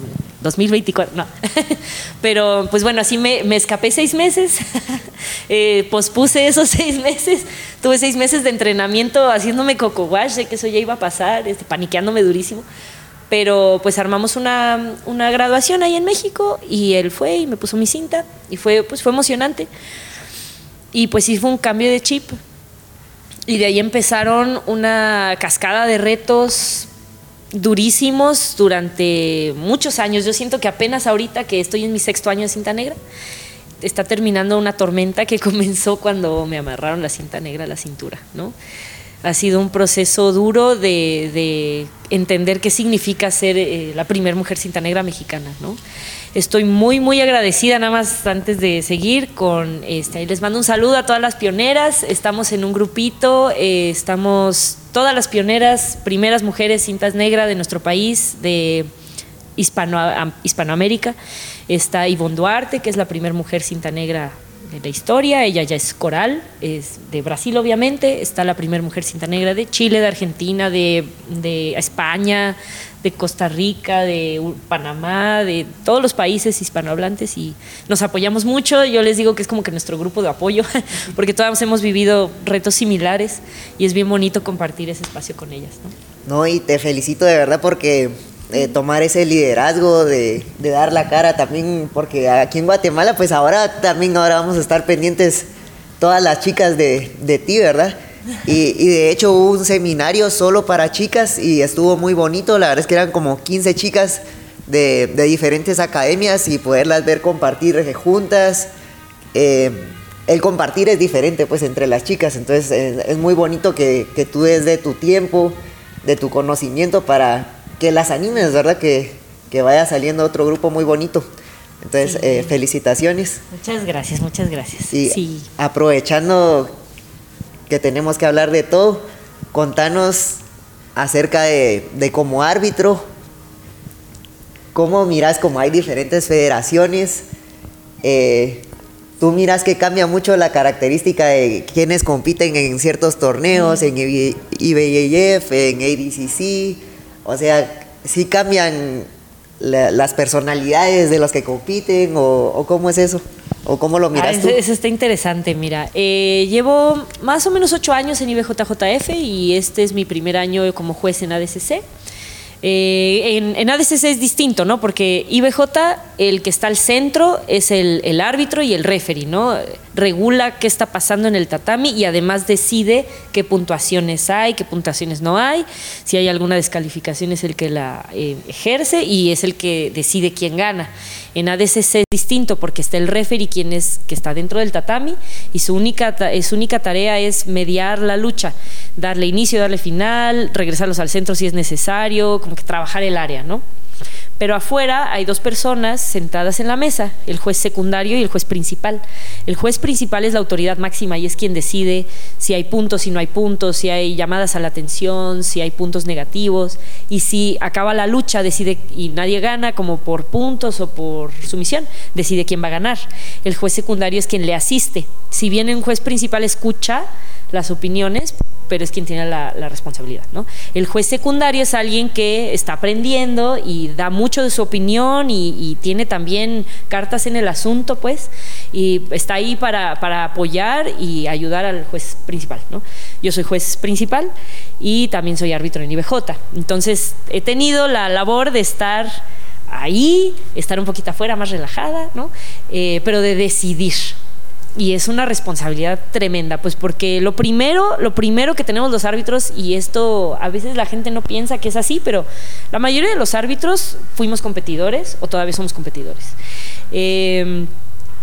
2024, no. Pero pues bueno, así me, me escapé seis meses, eh, pospuse esos seis meses, tuve seis meses de entrenamiento haciéndome coco wash, sé que eso ya iba a pasar, este, paniqueándome durísimo. Pero pues armamos una, una, graduación ahí en México y él fue y me puso mi cinta y fue, pues, fue emocionante. Y pues sí fue un cambio de chip. Y de ahí empezaron una cascada de retos durísimos durante muchos años. Yo siento que apenas ahorita que estoy en mi sexto año de cinta negra, está terminando una tormenta que comenzó cuando me amarraron la cinta negra a la cintura, ¿no? Ha sido un proceso duro de, de entender qué significa ser eh, la primera mujer cinta negra mexicana, ¿no? Estoy muy, muy agradecida, nada más antes de seguir, con este, les mando un saludo a todas las pioneras. Estamos en un grupito, eh, estamos todas las pioneras, primeras mujeres cintas negras de nuestro país, de Hispano, Hispanoamérica. Está Ivonne Duarte, que es la primera mujer cinta negra de la historia, ella ya es coral, es de Brasil obviamente, está la primera mujer cinta negra de Chile, de Argentina, de, de España, de Costa Rica, de Panamá, de todos los países hispanohablantes y nos apoyamos mucho. Yo les digo que es como que nuestro grupo de apoyo, porque todas hemos vivido retos similares y es bien bonito compartir ese espacio con ellas. No, no y te felicito de verdad porque eh, tomar ese liderazgo de, de, dar la cara también, porque aquí en Guatemala, pues ahora también ahora vamos a estar pendientes todas las chicas de, de ti, ¿verdad? Y, y, de hecho hubo un seminario solo para chicas y estuvo muy bonito. La verdad es que eran como 15 chicas de, de diferentes academias y poderlas ver compartir juntas. Eh, el compartir es diferente pues entre las chicas, entonces eh, es muy bonito que, que, tú des de tu tiempo, de tu conocimiento para que las animes, ¿verdad? Que, que vaya saliendo otro grupo muy bonito. Entonces, sí. eh, felicitaciones. Muchas gracias, muchas gracias. Y sí. aprovechando que tenemos que hablar de todo. Contanos acerca de, de como árbitro, cómo miras como hay diferentes federaciones. Eh, tú miras que cambia mucho la característica de quienes compiten en ciertos torneos, en IBIF, en ADCC. O sea, sí cambian la, las personalidades de los que compiten o, o cómo es eso. ¿O cómo lo miras ah, eso, tú? eso, está interesante, mira. Eh, llevo más o menos ocho años en IBJJF y este es mi primer año como juez en ADCC. Eh, en, en, ADCC es distinto, ¿no? Porque IBJ, el que está al centro es el, el, árbitro y el referee, ¿no? Regula qué está pasando en el tatami y además decide qué puntuaciones hay, qué puntuaciones no hay. Si hay alguna descalificación es el que la eh, ejerce y es el que decide quién gana. En ADCC es distinto porque está el referee quien es que está dentro del tatami y su única, su única tarea es mediar la lucha, darle inicio, darle final, regresarlos al centro si es necesario, como que trabajar el área, ¿no? Pero afuera hay dos personas sentadas en la mesa, el juez secundario y el juez principal. El juez principal es la autoridad máxima y es quien decide si hay puntos, si no hay puntos, si hay llamadas a la atención, si hay puntos negativos y si acaba la lucha decide y nadie gana como por puntos o por sumisión, decide quién va a ganar. El juez secundario es quien le asiste. Si bien un juez principal escucha las opiniones, pero es quien tiene la, responsabilidad. ¿no? El juez secundario es alguien que está aprendiendo y da mucho de su opinión y, y, tiene también cartas en el asunto, pues, y está ahí para, para apoyar y ayudar al juez principal. ¿no? Yo soy juez principal y también soy árbitro en IBJ. Entonces, he tenido la labor de estar ahí, estar un poquito afuera, más relajada, ¿no? Eh, pero de decidir y es una responsabilidad tremenda, pues porque lo primero, lo primero que tenemos los árbitros, y esto a veces la gente no piensa que es así, pero la mayoría de los árbitros fuimos competidores o todavía somos competidores. Eh,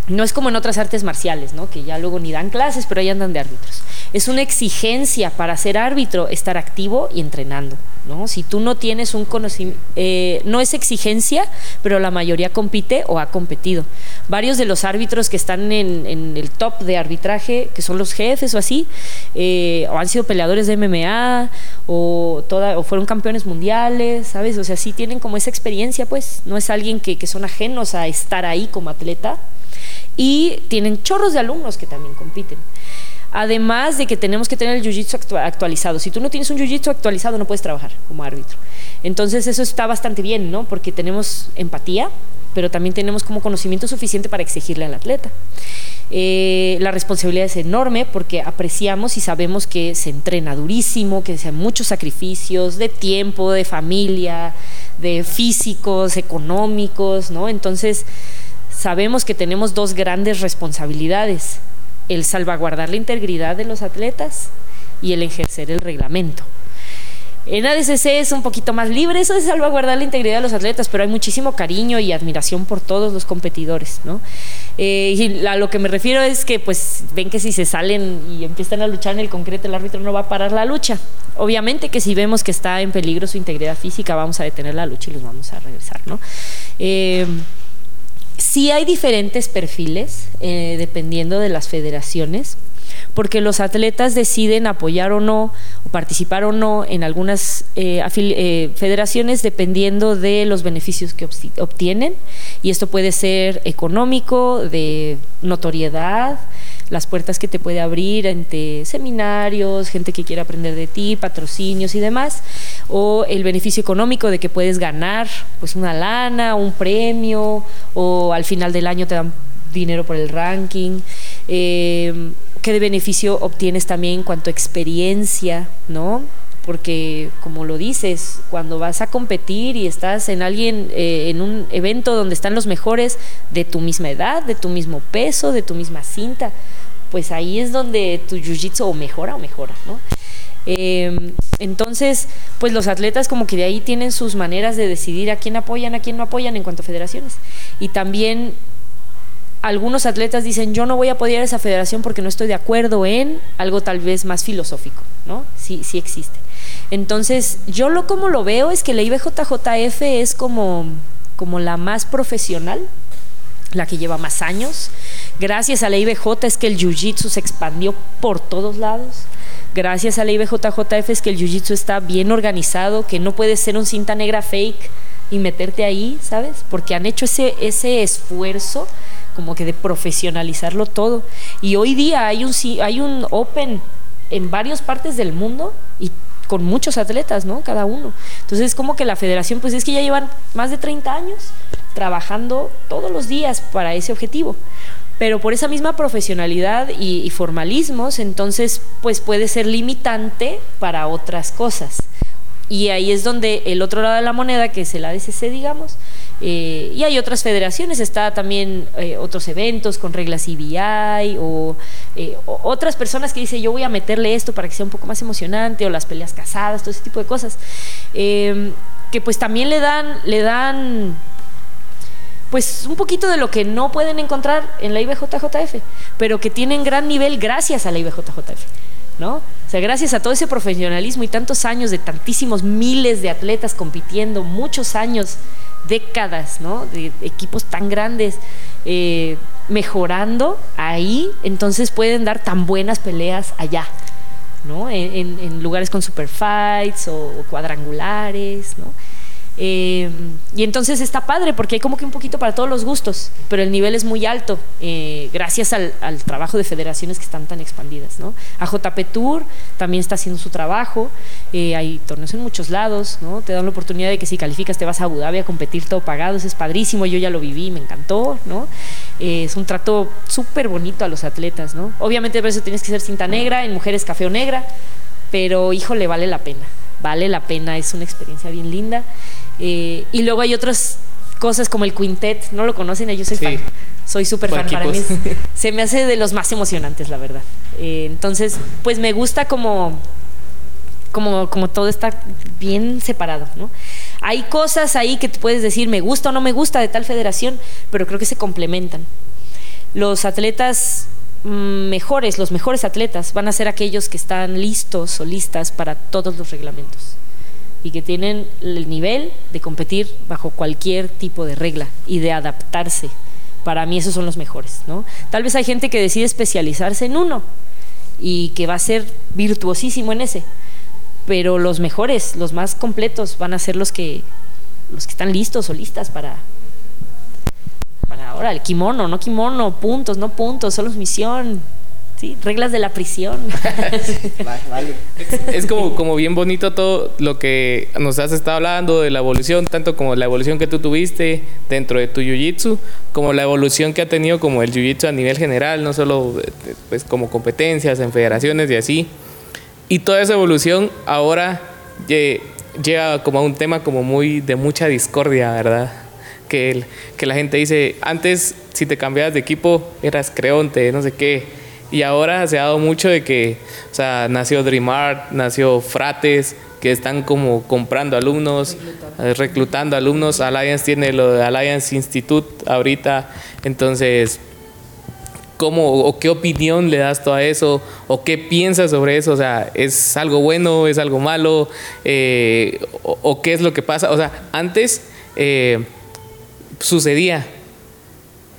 no es como en otras artes marciales, ¿no? que ya luego ni dan clases, pero ahí andan de árbitros. Es una exigencia para ser árbitro estar activo y entrenando. ¿no? Si tú no tienes un conocimiento, eh, no es exigencia, pero la mayoría compite o ha competido. Varios de los árbitros que están en, el top de arbitraje, que son los jefes o así, eh, o han sido peleadores de MMA, o, o fueron campeones mundiales, ¿sabes? O sea, sí tienen como esa experiencia, pues, no es alguien que, que son ajenos a estar ahí como atleta, y tienen chorros de alumnos que también compiten. Además de que tenemos que tener el jiu-jitsu actualizado. Si tú no tienes un jiu-jitsu actualizado, no puedes trabajar como árbitro. Entonces, eso está bastante bien, ¿no? Porque tenemos empatía, pero también tenemos como conocimiento suficiente para exigirle al atleta. Eh, la responsabilidad es enorme porque apreciamos y sabemos que se entrena durísimo, que se hacen muchos sacrificios de tiempo, de familia, de físicos, económicos, ¿no? Entonces, sabemos que tenemos dos grandes responsabilidades el salvaguardar la integridad de los atletas y el ejercer el reglamento. En ADCC es un poquito más libre eso de salvaguardar la integridad de los atletas, pero hay muchísimo cariño y admiración por todos los competidores, ¿no? Eh, y a lo que me refiero es que, pues, ven que si se salen y empiezan a luchar en el concreto, el árbitro no va a parar la lucha. Obviamente que si vemos que está en peligro su integridad física, vamos a detener la lucha y los vamos a regresar, ¿no? Eh, Sí hay diferentes perfiles eh, dependiendo de las federaciones, porque los atletas deciden apoyar o no, o participar o no en algunas eh, eh, federaciones dependiendo de los beneficios que obtienen. Y esto puede ser económico, de notoriedad, las puertas que te puede abrir entre seminarios, gente que quiere aprender de ti, patrocinios y demás, o el beneficio económico de que puedes ganar pues una lana, un premio, o al final del año te dan dinero por el ranking. Eh, ¿Qué de beneficio obtienes también en cuanto a experiencia, no? porque como lo dices, cuando vas a competir y estás en alguien, eh, en un evento donde están los mejores de tu misma edad, de tu mismo peso, de tu misma cinta, pues ahí es donde tu jiu-jitsu o mejora o mejora, ¿no? Em, entonces, pues los atletas como que de ahí tienen sus maneras de decidir a quién apoyan, a quién no apoyan en cuanto a federaciones. Y también algunos atletas dicen, yo no voy a apoyar a esa federación porque no estoy de acuerdo en algo tal vez más filosófico, ¿no? Sí, sí existe. Entonces, yo lo como lo veo es que la IBJJF es como, como la más profesional, la que lleva más años. Gracias a la IBJ es que el Jiu-Jitsu se expandió por todos lados. Gracias a la IBJJF es que el Jiu-Jitsu está bien organizado, que no puede ser un cinta negra fake y meterte ahí, ¿sabes? Porque han hecho ese, ese esfuerzo como que de profesionalizarlo todo. Y hoy día hay un, hay un Open en varias partes del mundo y con muchos atletas, ¿no? Cada uno. Entonces es como que la federación, pues es que ya llevan más de 30 años trabajando todos los días para ese objetivo. Pero por esa misma profesionalidad y, formalismos, entonces pues puede ser limitante para otras cosas. Y ahí es donde el otro lado de la moneda, que es el ADCC, digamos, eh, y hay otras federaciones, está también eh, otros eventos con reglas CBI o, eh, otras personas que dicen yo voy a meterle esto para que sea un poco más emocionante o las peleas casadas, todo ese tipo de cosas, que pues también le dan, le dan pues un poquito de lo que no pueden encontrar en la IBJJF, pero que tienen gran nivel gracias a la IBJJF, ¿no? O sea, gracias a todo ese profesionalismo y tantos años de tantísimos miles de atletas compitiendo, muchos años, décadas, ¿no? De equipos tan grandes eh, mejorando ahí, entonces pueden dar tan buenas peleas allá, ¿no? En, en lugares con super fights o cuadrangulares, ¿no? Eh, y entonces está padre porque hay como que un poquito para todos los gustos, pero el nivel es muy alto eh, gracias al, trabajo de federaciones que están tan expandidas. ¿no? AJP Tour también está haciendo su trabajo, eh, hay torneos en muchos lados, ¿no? te dan la oportunidad de que si calificas te vas a Abu Dhabi a competir todo pagado, eso es padrísimo, yo ya lo viví, me encantó. ¿no? es un trato súper bonito a los atletas. ¿no? Obviamente por eso tienes que ser cinta negra, en mujeres café o negra, pero híjole, vale la pena, vale la pena, es una experiencia bien linda. Eh, y luego hay otras cosas como el quintet, ¿no lo conocen? Yo soy fan. Soy súper fan. Para mí se me hace de los más emocionantes, la verdad. Eh, entonces, pues me gusta como, como, como todo está bien separado, ¿no? Hay cosas ahí que tú puedes decir, me gusta o no me gusta de tal federación, pero creo que se complementan. Los atletas mm, mejores, los mejores atletas van a ser aquellos que están listos o listas para todos los reglamentos. Y que tienen el nivel de competir bajo cualquier tipo de regla y de adaptarse. Para mí esos son los mejores, ¿no? Tal vez hay gente que decide especializarse en uno y que va a ser virtuosísimo en ese, pero los mejores, los más completos van a ser los que los que están listos o listas para para ahora el kimono, no kimono, puntos, no puntos, solo es misión, Sí, reglas de la prisión. vale. Es como, como bien bonito todo lo que nos has estado hablando de la evolución, tanto como la evolución que tú tuviste dentro de tu jiu-jitsu, como la evolución que ha tenido como el jiu-jitsu a nivel general, no solo pues, como competencias en federaciones y así. Y toda esa evolución ahora llega como a un tema como muy de mucha discordia, ¿verdad? Que, que la gente dice, antes si te cambiabas de equipo eras creonte, no sé qué y ahora se ha dado mucho de que, o sea, nació Dreamart, nació Frates, que están como comprando alumnos, eh, reclutando, alumnos. Alliance tiene lo de Alliance Institute ahorita. Entonces, ¿cómo o qué opinión le das tú a eso? ¿O qué piensas sobre eso? O sea, ¿es algo bueno? ¿Es algo malo? Eh, o, qué es lo que pasa? O sea, antes eh, sucedía,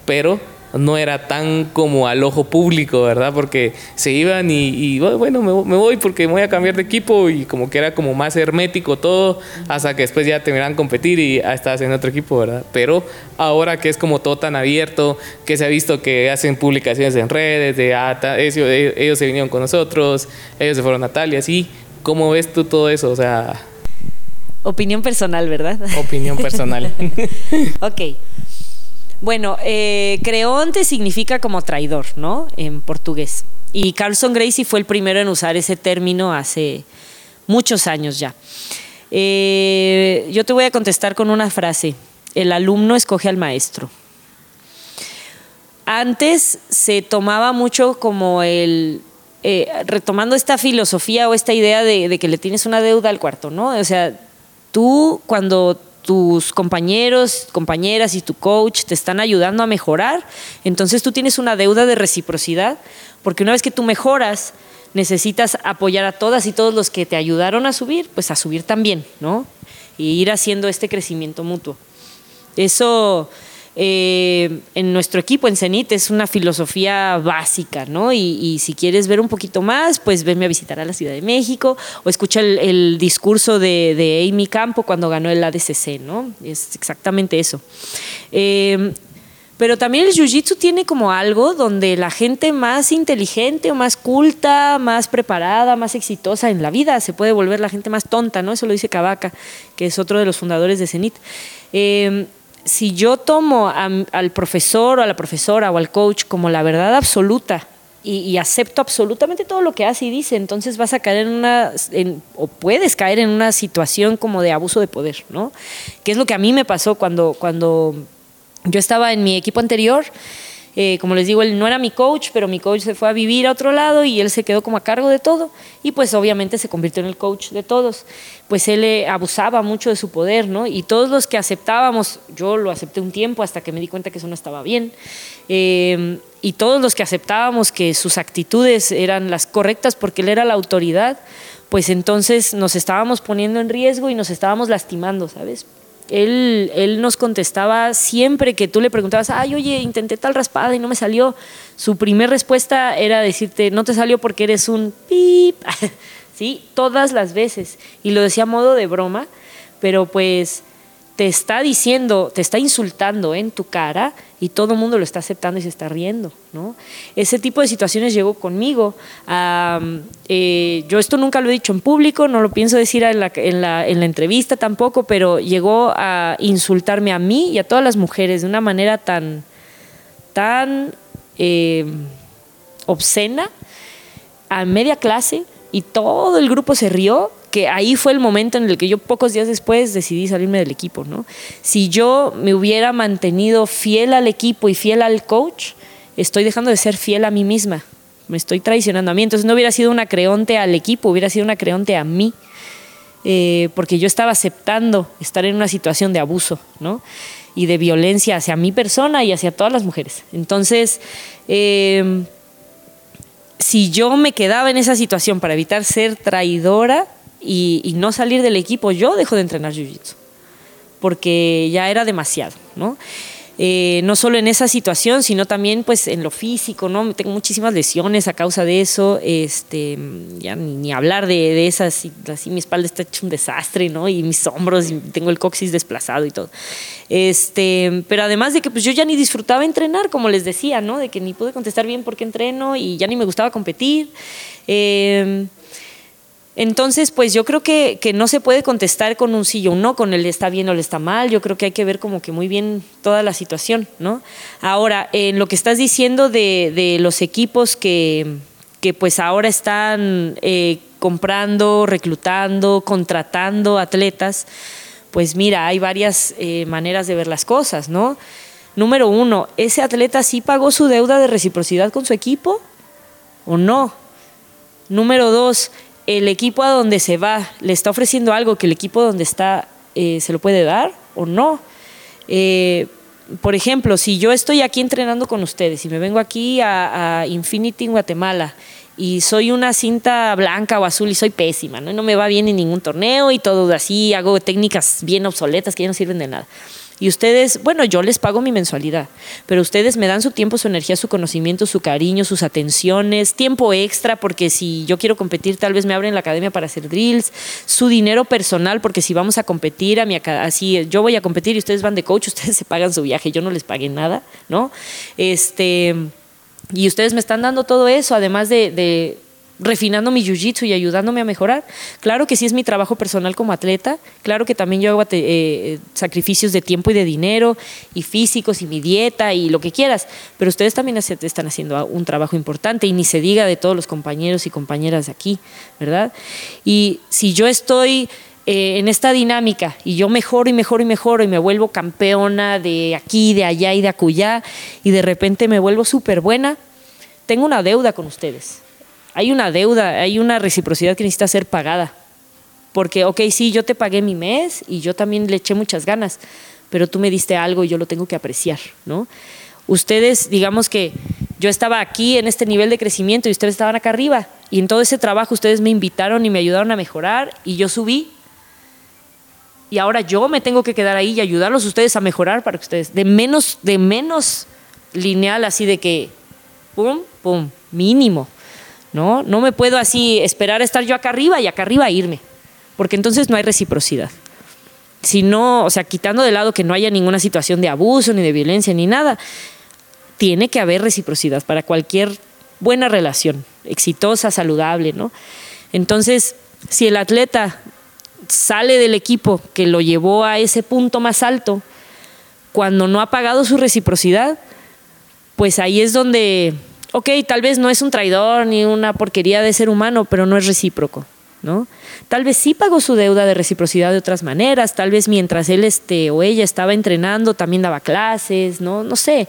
pero no era tan como al ojo público, ¿verdad? Porque se iban y, bueno, me, voy porque me voy a cambiar de equipo y como que era como más hermético todo, hasta que después ya terminaran competir y ah, estás en otro equipo, ¿verdad? Pero ahora que es como todo tan abierto, que se ha visto que hacen publicaciones en redes de, ah, ellos, se vinieron con nosotros, ellos se fueron a tal y así, ¿cómo ves tú todo eso? O sea... Opinión personal, ¿verdad? Opinión personal. ok. Bueno, eh, creonte significa como traidor, ¿no? En portugués. Y Carlson Gracie fue el primero en usar ese término hace muchos años ya. Eh, yo te voy a contestar con una frase. El alumno escoge al maestro. Antes se tomaba mucho como el, eh, retomando esta filosofía o esta idea de, de, que le tienes una deuda al cuarto, ¿no? O sea, tú cuando tus compañeros, compañeras y tu coach te están ayudando a mejorar, entonces tú tienes una deuda de reciprocidad, porque una vez que tú mejoras, necesitas apoyar a todas y todos los que te ayudaron a subir, pues a subir también, ¿no? Y ir haciendo este crecimiento mutuo. Eso eh, en nuestro equipo, en CENIT, es una filosofía básica, ¿no? Y, si quieres ver un poquito más, pues venme a visitar a la Ciudad de México o escucha el, discurso de, Amy Campo cuando ganó el ADCC, ¿no? Es exactamente eso. Eh, pero también el jiu-jitsu tiene como algo donde la gente más inteligente o más culta, más preparada, más exitosa en la vida se puede volver la gente más tonta, ¿no? Eso lo dice Cavaca, que es otro de los fundadores de CENIT. Eh, si yo tomo al profesor o a la profesora o al coach como la verdad absoluta y, acepto absolutamente todo lo que hace y dice, entonces vas a caer en una, o puedes caer en una situación como de abuso de poder, ¿no? Que es lo que a mí me pasó cuando, cuando yo estaba en mi equipo anterior eh, como les digo, él no era mi coach, pero mi coach se fue a vivir a otro lado y él se quedó como a cargo de todo y pues obviamente se convirtió en el coach de todos. Pues él eh, abusaba mucho de su poder, ¿no? Y todos los que aceptábamos, yo lo acepté un tiempo hasta que me di cuenta que eso no estaba bien, eh, y todos los que aceptábamos que sus actitudes eran las correctas porque él era la autoridad, pues entonces nos estábamos poniendo en riesgo y nos estábamos lastimando, ¿sabes? Él, él, nos contestaba siempre que tú le preguntabas, ay, oye, intenté tal raspada y no me salió. Su primer respuesta era decirte, no te salió porque eres un pip. sí, todas las veces. Y lo decía a modo de broma, pero pues te está diciendo, te está insultando en tu cara y todo el mundo lo está aceptando y se está riendo, ¿no? Ese tipo de situaciones llegó conmigo. Eh, yo esto nunca lo he dicho en público, no lo pienso decir en la, en, la, en la, entrevista tampoco, pero llegó a insultarme a mí y a todas las mujeres de una manera tan, tan eh, obscena a media clase y todo el grupo se rió que ahí fue el momento en el que yo pocos días después decidí salirme del equipo, ¿no? Si yo me hubiera mantenido fiel al equipo y fiel al coach, estoy dejando de ser fiel a mí misma, me estoy traicionando a mí, entonces no hubiera sido una creonte al equipo, hubiera sido una creonte a mí, eh, porque yo estaba aceptando estar en una situación de abuso, ¿no? Y de violencia hacia mi persona y hacia todas las mujeres. Entonces, eh, si yo me quedaba en esa situación para evitar ser traidora, y, y no salir del equipo, yo dejo de entrenar jiu-jitsu, porque ya era demasiado, ¿no? Eh, no solo en esa situación, sino también pues en lo físico, ¿no? Tengo muchísimas lesiones a causa de eso, este, ya ni, hablar de, de, esas, así mi espalda está hecho un desastre, ¿no? Y mis hombros, y tengo el coxis desplazado y todo. Este, pero además de que pues yo ya ni disfrutaba entrenar, como les decía, ¿no? De que ni pude contestar bien por qué entreno y ya ni me gustaba competir. Eh, entonces, pues yo creo que, que, no se puede contestar con un sí o un no, con el está bien o el está mal. Yo creo que hay que ver como que muy bien toda la situación, ¿no? Ahora, en lo que estás diciendo de, de los equipos que, que, pues ahora están eh, comprando, reclutando, contratando atletas, pues mira, hay varias eh, maneras de ver las cosas, ¿no? Número uno, ¿ese atleta sí pagó su deuda de reciprocidad con su equipo o no? Número dos, el equipo a donde se va le está ofreciendo algo que el equipo donde está eh, se lo puede dar o no. Eh, por ejemplo, si yo estoy aquí entrenando con ustedes y me vengo aquí a, Infinity en Guatemala y soy una cinta blanca o azul y soy pésima, ¿no? no me va bien en ningún torneo y todo así, hago técnicas bien obsoletas que ya no sirven de nada. Y ustedes, bueno, yo les pago mi mensualidad, pero ustedes me dan su tiempo, su energía, su conocimiento, su cariño, sus atenciones, tiempo extra, porque si yo quiero competir, tal vez me abren la academia para hacer drills, su dinero personal, porque si vamos a competir, a mi, así yo voy a competir y ustedes van de coach, ustedes se pagan su viaje, yo no les pagué nada, ¿no? Este, y ustedes me están dando todo eso, además de, de refinando mi jiu-jitsu y ayudándome a mejorar. Claro que sí es mi trabajo personal como atleta, claro que también yo hago eh, sacrificios de tiempo y de dinero y físicos y mi dieta y lo que quieras, pero ustedes también están haciendo un trabajo importante y ni se diga de todos los compañeros y compañeras de aquí, ¿verdad? Y si yo estoy eh, en esta dinámica y yo mejoro y mejoro y mejoro y me vuelvo campeona de aquí, de allá y de acullá y de repente me vuelvo súper buena, tengo una deuda con ustedes hay una deuda, hay una reciprocidad que necesita ser pagada. Porque, ok, sí, yo te pagué mi mes y yo también le eché muchas ganas, pero tú me diste algo y yo lo tengo que apreciar, ¿no? Ustedes, digamos que yo estaba aquí en este nivel de crecimiento y ustedes estaban acá arriba. Y en todo ese trabajo ustedes me invitaron y me ayudaron a mejorar y yo subí. Y ahora yo me tengo que quedar ahí y ayudarlos ustedes a mejorar para que ustedes, de menos, de menos lineal, así de que, pum, pum, mínimo. ¿No? No me puedo así esperar a estar yo acá arriba y acá arriba irme, porque entonces no hay reciprocidad. Si no, o sea, quitando de lado que no haya ninguna situación de abuso, ni de violencia, ni nada, tiene que haber reciprocidad para cualquier buena relación, exitosa, saludable, ¿no? Entonces, si el atleta sale del equipo que lo llevó a ese punto más alto, cuando no ha pagado su reciprocidad, pues ahí es donde ok, tal vez no es un traidor ni una porquería de ser humano, pero no es recíproco. ¿no? Tal vez sí pagó su deuda de reciprocidad de otras maneras, tal vez mientras él este, o ella estaba entrenando también daba clases, ¿no? No sé,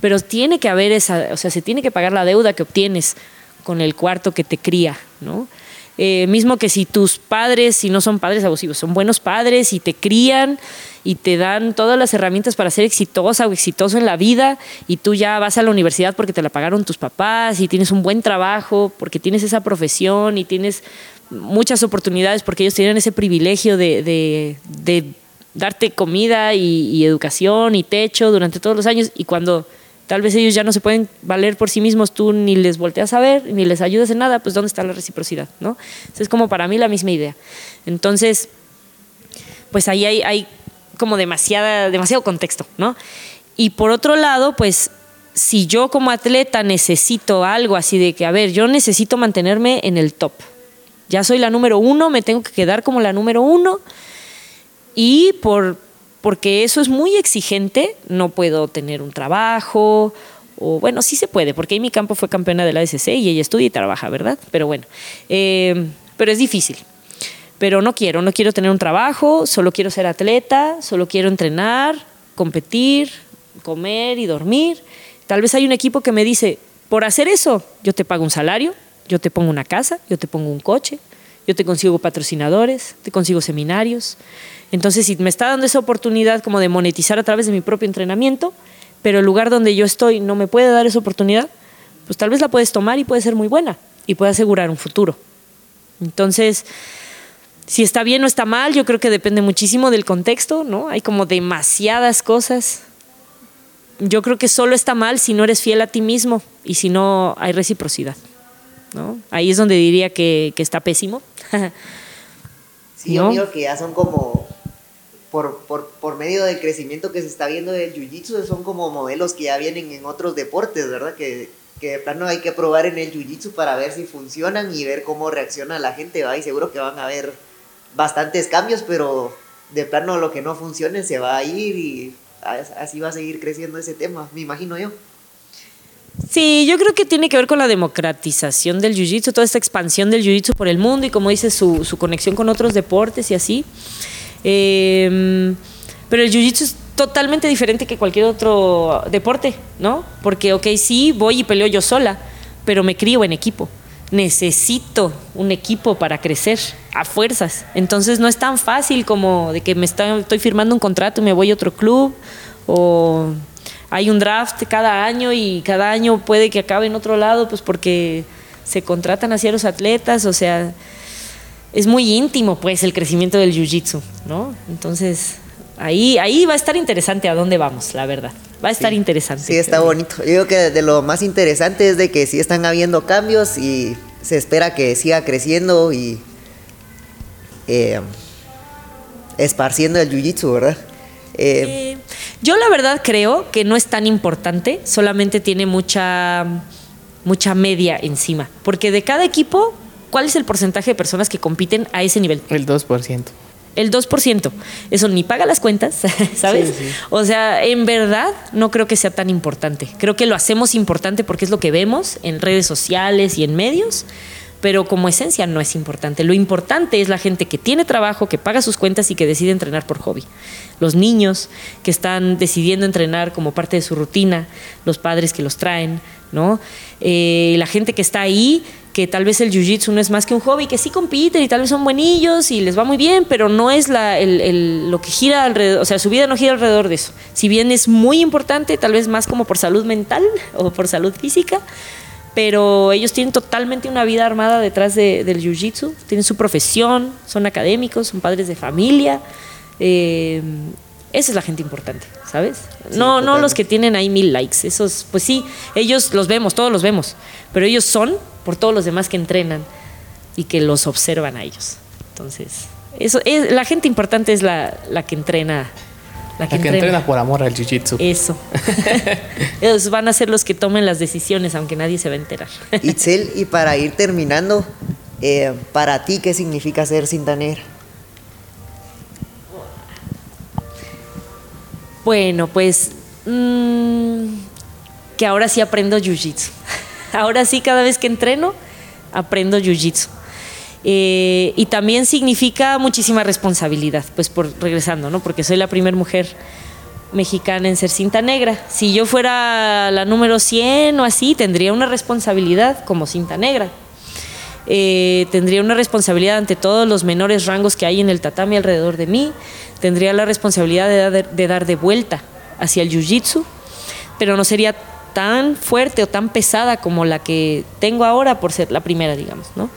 pero tiene que haber esa, o sea, se tiene que pagar la deuda que obtienes con el cuarto que te cría, ¿no? Eh, mismo que si tus padres, si no son padres abusivos, son buenos padres y te crían y te dan todas las herramientas para ser exitosa o exitoso en la vida y tú ya vas a la universidad porque te la pagaron tus papás y tienes un buen trabajo porque tienes esa profesión y tienes muchas oportunidades porque ellos tienen ese privilegio de, de, de darte comida y, y educación y techo durante todos los años y cuando tal vez ellos ya no se pueden valer por sí mismos, tú ni les volteas a ver, ni les ayudas en nada, pues ¿dónde está la reciprocidad? ¿no? es como para mí la misma idea. Entonces, pues ahí hay, hay como demasiada, demasiado contexto, ¿no? Y por otro lado, pues si yo como atleta necesito algo así de que, a ver, yo necesito mantenerme en el top. Ya soy la número uno, me tengo que quedar como la número uno. Y por, porque eso es muy exigente, no puedo tener un trabajo, o bueno, sí se puede, porque mi campo fue campeona de la SC y ella estudia y trabaja, ¿verdad? Pero bueno, eh, pero es difícil. Pero no quiero, no quiero tener un trabajo, solo quiero ser atleta, solo quiero entrenar, competir, comer y dormir. Tal vez hay un equipo que me dice, por hacer eso, yo te pago un salario, yo te pongo una casa, yo te pongo un coche, yo te consigo patrocinadores, te consigo seminarios. Entonces, si me está dando esa oportunidad como de monetizar a través de mi propio entrenamiento, pero el lugar donde yo estoy no me puede dar esa oportunidad, pues tal vez la puedes tomar y puede ser muy buena y puede asegurar un futuro. Entonces, Si está bien o está mal, yo creo que depende muchísimo del contexto, ¿no? Hay como demasiadas cosas. Yo creo que solo está mal si no eres fiel a ti mismo y si no hay reciprocidad, ¿no? Ahí es donde diría que, que está pésimo. sí, yo miro que ya son como por, por, por, medio del crecimiento que se está viendo del jiu-jitsu, son como modelos que ya vienen en otros deportes, ¿verdad? Que, que de plano hay que probar en el jiu-jitsu para ver si funcionan y ver cómo reacciona la gente, ¿va? Y seguro que van a haber bastantes cambios, pero de plano lo que no funcione se va a ir y así va a seguir creciendo ese tema, me imagino yo. Sí, yo creo que tiene que ver con la democratización del jiu-jitsu, toda esta expansión del jiu-jitsu por el mundo y como dice su, su conexión con otros deportes y así. Em, pero el jiu-jitsu es totalmente diferente que cualquier otro deporte, ¿no? Porque, ok, sí, voy y peleo yo sola, pero me crío en equipo. Necesito un equipo para crecer a fuerzas. Entonces no es tan fácil como de que me estoy firmando un contrato y me voy a otro club o hay un draft cada año y cada año puede que acabe en otro lado, pues porque se contratan a los atletas, o sea, es muy íntimo, pues, el crecimiento del jiu-jitsu, ¿no? Entonces, ahí, ahí va a estar interesante a dónde vamos, la verdad. Va a estar interesante. Sí, está bonito. Yo creo que de lo más interesante es de que sí están habiendo cambios y se espera que siga creciendo y eh, esparciendo el jiu-jitsu, ¿verdad? Eh, eh, yo la verdad creo que no es tan importante, solamente tiene mucha, mucha media encima, porque de cada equipo ¿Cuál es el porcentaje de personas que compiten a ese nivel? El 2%. El 2%. Eso ni paga las cuentas, ¿sabes? O sea, en verdad no creo que sea tan importante. Creo que lo hacemos importante porque es lo que vemos en redes sociales y en medios, pero como esencia no es importante. Lo importante es la gente que tiene trabajo, que paga sus cuentas y que decide entrenar por hobby. Los niños que están decidiendo entrenar como parte de su rutina, los padres que los traen, ¿no? Eh, la gente que está ahí que tal vez el jiu-jitsu no es más que un hobby, que sí compiten y tal vez son buenillos y les va muy bien, pero no es lo que gira alrededor, o sea, su vida no gira alrededor de eso. Si bien es muy importante, tal vez más como por salud mental o por salud física, pero ellos tienen totalmente una vida armada detrás de, del jiu-jitsu, tienen su profesión, son académicos, son padres de familia. Eh, esa es la gente importante, ¿sabes? no, no los que tienen ahí mil likes. Esos, pues sí, ellos los vemos, todos los vemos. Pero ellos son por todos los demás que entrenan y que los observan a ellos. Entonces, eso es, la gente importante es la, la que entrena. La que, entrena. por amor al jiu-jitsu. Eso. Ellos van a ser los que tomen las decisiones, aunque nadie se va a enterar. Itzel, y para ir terminando, eh, para ti, ¿qué significa ser cinta Bueno, pues mm, que ahora sí aprendo jiu-jitsu. Ahora sí, cada vez que entreno, aprendo jiu-jitsu. Eh, y también significa muchísima responsabilidad, pues por regresando, ¿no? Porque soy la primera mujer mexicana en ser cinta negra. Si yo fuera la número 100 o así, tendría una responsabilidad como cinta negra. Eh, tendría una responsabilidad ante todos los menores rangos que hay en el tatami alrededor de mí. Tendría la responsabilidad de, de dar de vuelta hacia el jiu-jitsu, pero no sería tan fuerte o tan pesada como la que tengo ahora por ser la primera, digamos, ¿no?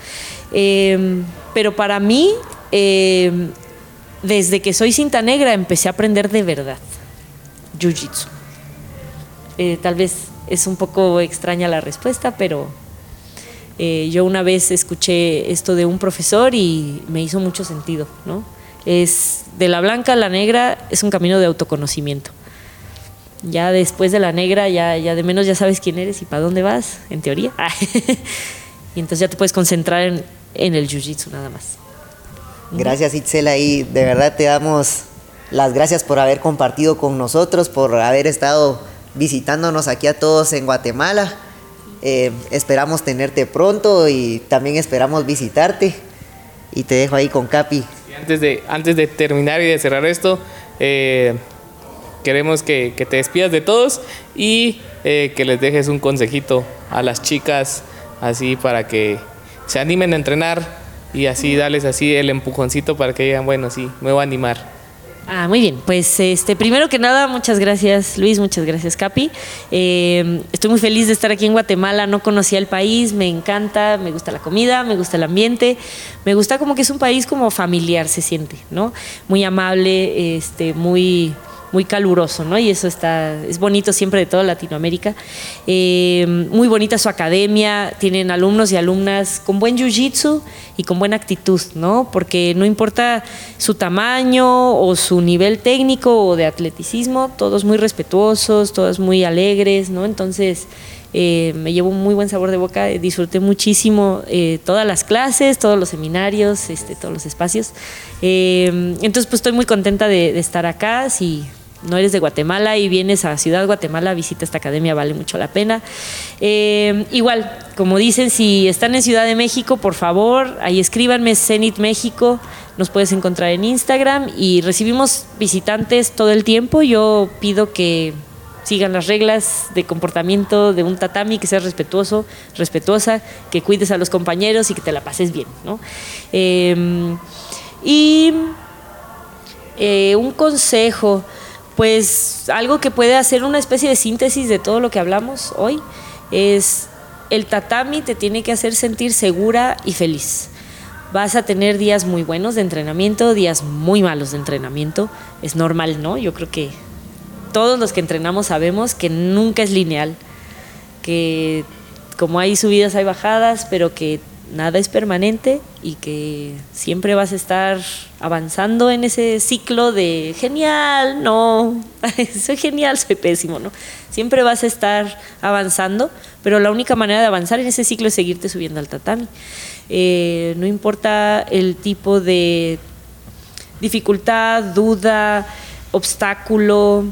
Em, pero para mí, em, desde que soy cinta negra, empecé a aprender de verdad Jiu-Jitsu. Eh, tal vez es un poco extraña la respuesta, pero eh, yo una vez escuché esto de un profesor y me hizo mucho sentido, ¿no? Es de la blanca a la negra es un camino de autoconocimiento. Ya después de la negra, ya, ya de menos ya sabes quién eres y para dónde vas, en teoría. y entonces ya te puedes concentrar en, en el jiu-jitsu nada más. Gracias Itzel y de verdad te damos las gracias por haber compartido con nosotros, por haber estado visitándonos aquí a todos en Guatemala. Eh, esperamos tenerte pronto y también esperamos visitarte. Y te dejo ahí con Capi. antes, de, antes de terminar y de cerrar esto, eh, queremos que, te despidas de todos y eh, que les dejes un consejito a las chicas así para que se animen a entrenar y así darles así el empujoncito para que digan, bueno, sí, me voy a animar. Ah, muy bien. Pues este, primero que nada, muchas gracias Luis, muchas gracias Capi. Eh, estoy muy feliz de estar aquí en Guatemala. No conocía el país, me encanta, me gusta la comida, me gusta el ambiente, me gusta como que es un país como familiar se siente, ¿no? Muy amable, este, muy muy caluroso, ¿no? Y eso está, es bonito siempre de toda Latinoamérica. Eh, muy bonita su academia, tienen alumnos y alumnas con buen jiu-jitsu y con buena actitud, ¿no? Porque no importa su tamaño o su nivel técnico o de atleticismo, todos muy respetuosos, todos muy alegres, ¿no? Entonces, eh, me llevo un muy buen sabor de boca, disfruté muchísimo eh, todas las clases, todos los seminarios, este, todos los espacios. entonces, pues estoy muy contenta de, de estar acá. Si no eres de Guatemala y vienes a Ciudad Guatemala, visita esta academia, vale mucho la pena. Eh, igual, como dicen, si están en Ciudad de México, por favor, ahí escríbanme Zenit México, nos puedes encontrar en Instagram y recibimos visitantes todo el tiempo. Yo pido que sigan las reglas de comportamiento de un tatami, que seas respetuoso, respetuosa, que cuides a los compañeros y que te la pases bien. ¿no? Eh, y eh, un consejo, pues algo que puede hacer una especie de síntesis de todo lo que hablamos hoy es el tatami te tiene que hacer sentir segura y feliz. Vas a tener días muy buenos de entrenamiento, días muy malos de entrenamiento. Es normal, ¿no? Yo creo que todos los que entrenamos sabemos que nunca es lineal, que como hay subidas hay bajadas, pero que nada es permanente y que siempre vas a estar avanzando en ese ciclo de genial, no, soy genial, soy pésimo, ¿no? Siempre vas a estar avanzando, pero la única manera de avanzar en ese ciclo es seguirte subiendo al tatami. Eh, no importa el tipo de dificultad, duda, obstáculo,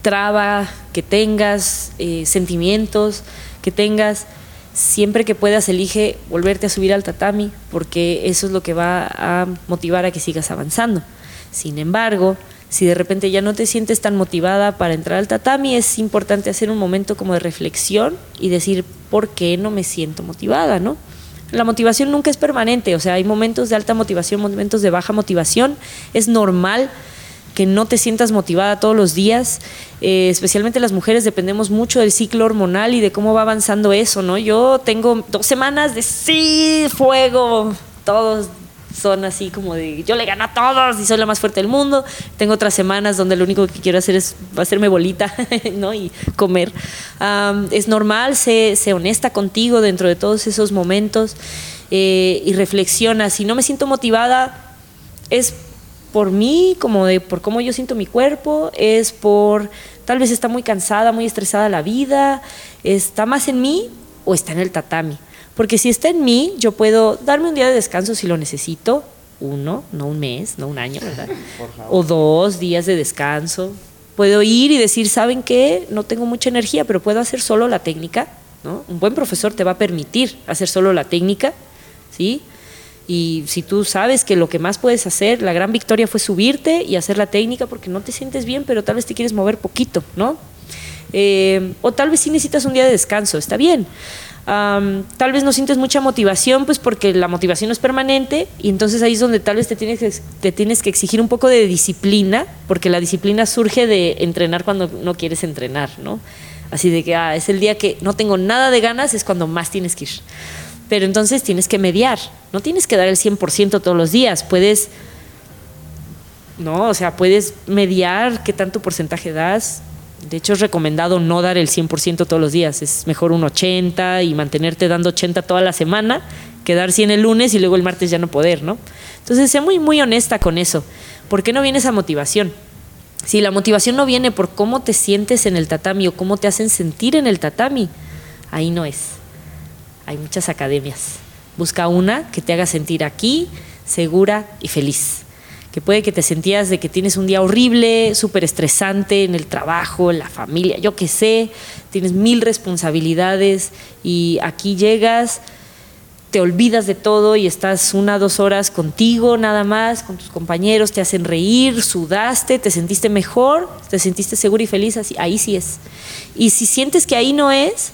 traba que tengas, eh, sentimientos que tengas, siempre que puedas elige volverte a subir al tatami porque eso es lo que va a motivar a que sigas avanzando. Sin embargo, si de repente ya no te sientes tan motivada para entrar al tatami, es importante hacer un momento como de reflexión y decir, ¿por qué no me siento motivada? ¿no? La motivación nunca es permanente, o sea, hay momentos de alta motivación, momentos de baja motivación, es normal que no te sientas motivada todos los días. Eh, especialmente las mujeres dependemos mucho del ciclo hormonal y de cómo va avanzando eso, ¿no? Yo tengo dos semanas de sí, fuego, todos son así como de yo le gano a todos y soy la más fuerte del mundo. Tengo otras semanas donde lo único que quiero hacer es hacerme bolita ¿no? y comer. es normal, sé, honesta contigo dentro de todos esos momentos eh, y reflexiona. Si no me siento motivada, es por mí, como de por cómo yo siento mi cuerpo, es por tal vez está muy cansada, muy estresada la vida, está más en mí o está en el tatami. Porque si está en mí, yo puedo darme un día de descanso si lo necesito, uno, no un mes, no un año, ¿verdad? O dos días de descanso. Puedo ir y decir, ¿saben qué? No tengo mucha energía, pero puedo hacer solo la técnica, ¿no? Un buen profesor te va a permitir hacer solo la técnica, ¿sí? Y si tú sabes que lo que más puedes hacer, la gran victoria fue subirte y hacer la técnica porque no te sientes bien, pero tal vez te quieres mover poquito, ¿no? Eh, o tal vez sí necesitas un día de descanso, está bien. tal vez no sientes mucha motivación, pues porque la motivación no es permanente y entonces ahí es donde tal vez te tienes, que, te tienes que exigir un poco de disciplina, porque la disciplina surge de entrenar cuando no quieres entrenar, ¿no? Así de que ah, es el día que no tengo nada de ganas, es cuando más tienes que ir pero entonces tienes que mediar, no tienes que dar el 100% todos los días, puedes, no, o sea, puedes mediar qué tanto porcentaje das. De hecho, es recomendado no dar el 100% todos los días, es mejor un 80 y mantenerte dando 80 toda la semana que dar 100 el lunes y luego el martes ya no poder, ¿no? Entonces, sé muy, muy honesta con eso. ¿Por qué no viene esa motivación? Si la motivación no viene por cómo te sientes en el tatami o cómo te hacen sentir en el tatami, ahí no es hay muchas academias. Busca una que te haga sentir aquí, segura y feliz. Que puede que te sentías de que tienes un día horrible, súper estresante en el trabajo, en la familia, yo qué sé, tienes mil responsabilidades y aquí llegas, te olvidas de todo y estás una, dos horas contigo nada más, con tus compañeros, te hacen reír, sudaste, te sentiste mejor, te sentiste segura y feliz, así, ahí sí es. Y si sientes que ahí no es,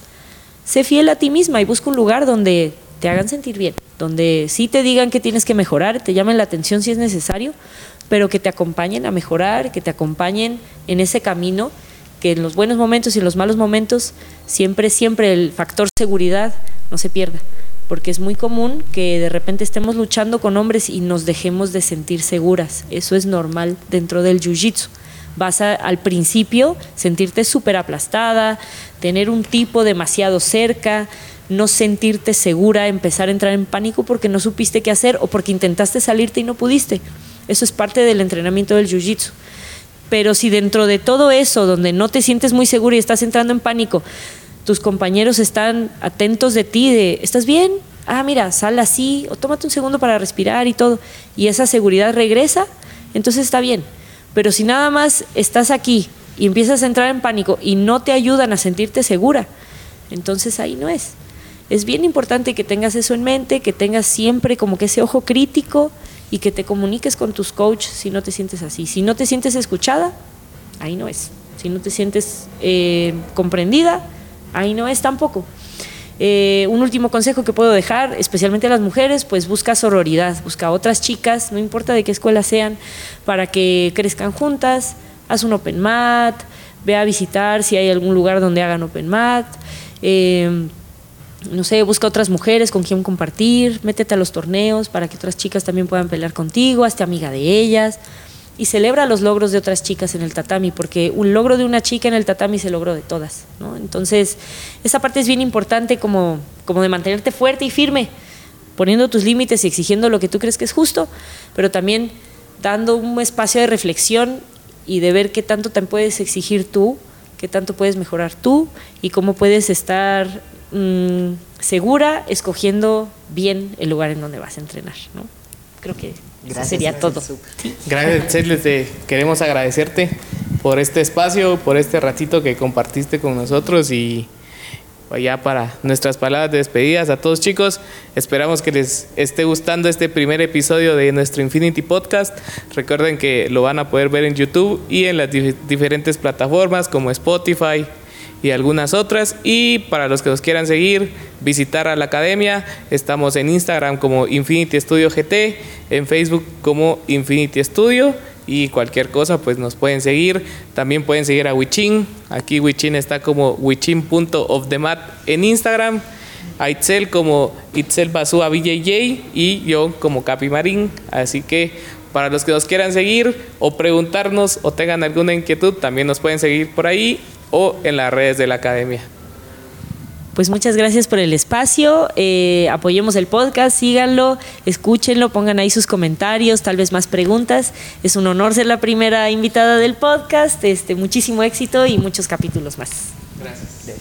sé fiel a ti misma y busca un lugar donde te hagan sentir bien, donde sí te digan que tienes que mejorar, te llamen la atención si es necesario, pero que te acompañen a mejorar, que te acompañen en ese camino, que en los buenos momentos y en los malos momentos siempre, siempre el factor seguridad no se pierda, porque es muy común que de repente estemos luchando con hombres y nos dejemos de sentir seguras, eso es normal dentro del jiu-jitsu. Vas a, al principio sentirte súper aplastada, tener un tipo demasiado cerca, no sentirte segura, empezar a entrar en pánico porque no supiste qué hacer o porque intentaste salirte y no pudiste. Eso es parte del entrenamiento del jiu-jitsu. Pero si dentro de todo eso, donde no te sientes muy segura y estás entrando en pánico, tus compañeros están atentos de ti, de, ¿estás bien? Ah, mira, sal así, o tómate un segundo para respirar y todo, y esa seguridad regresa, entonces está bien. Pero si nada más estás aquí y empiezas a entrar en pánico y no te ayudan a sentirte segura, entonces ahí no es. Es bien importante que tengas eso en mente, que tengas siempre como que ese ojo crítico y que te comuniques con tus coaches si no te sientes así. Si no te sientes escuchada, ahí no es. Si no te sientes eh, comprendida, ahí no es tampoco. Eh, un último consejo que puedo dejar, especialmente a las mujeres, pues busca sororidad, busca otras chicas, no importa de qué escuela sean, para que crezcan juntas, haz un open mat, ve a visitar si hay algún lugar donde hagan open mat. Eh, no sé, busca otras mujeres con quien compartir, métete a los torneos para que otras chicas también puedan pelear contigo, hazte amiga de ellas y celebra los logros de otras chicas en el tatami, porque un logro de una chica en el tatami se logró de todas, ¿no? Entonces, esa parte es bien importante como, como de mantenerte fuerte y firme, poniendo tus límites y exigiendo lo que tú crees que es justo, pero también dando un espacio de reflexión y de ver qué tanto te puedes exigir tú, qué tanto puedes mejorar tú y cómo puedes estar mmm, segura escogiendo bien el lugar en donde vas a entrenar. ¿no? Creo que gracias, eso sería gracias, todo. Sí. Gracias, Cel, queremos agradecerte por este espacio, por este ratito que compartiste con nosotros y ya para nuestras palabras de despedidas a todos chicos. Esperamos que les esté gustando este primer episodio de nuestro Infinity Podcast. Recuerden que lo van a poder ver en YouTube y en las dif diferentes plataformas como Spotify, y algunas otras. Y para los que nos quieran seguir, visitar a la academia, estamos en Instagram como Infinity Studio GT, en Facebook como Infinity Studio y cualquier cosa pues nos pueden seguir. También pueden seguir a Wichin. Aquí Wichin está como wichin.ofthemat en Instagram. A Itzel como Itzel Basúa BJJ y yo como Capi Marín. Así que para los que nos quieran seguir o preguntarnos o tengan alguna inquietud, también nos pueden seguir por ahí o en las redes de la academia. Pues muchas gracias por el espacio. Eh, apoyemos el podcast, síganlo, escúchenlo, pongan ahí sus comentarios, tal vez más preguntas. Es un honor ser la primera invitada del podcast. Este, muchísimo éxito y muchos capítulos más. Gracias.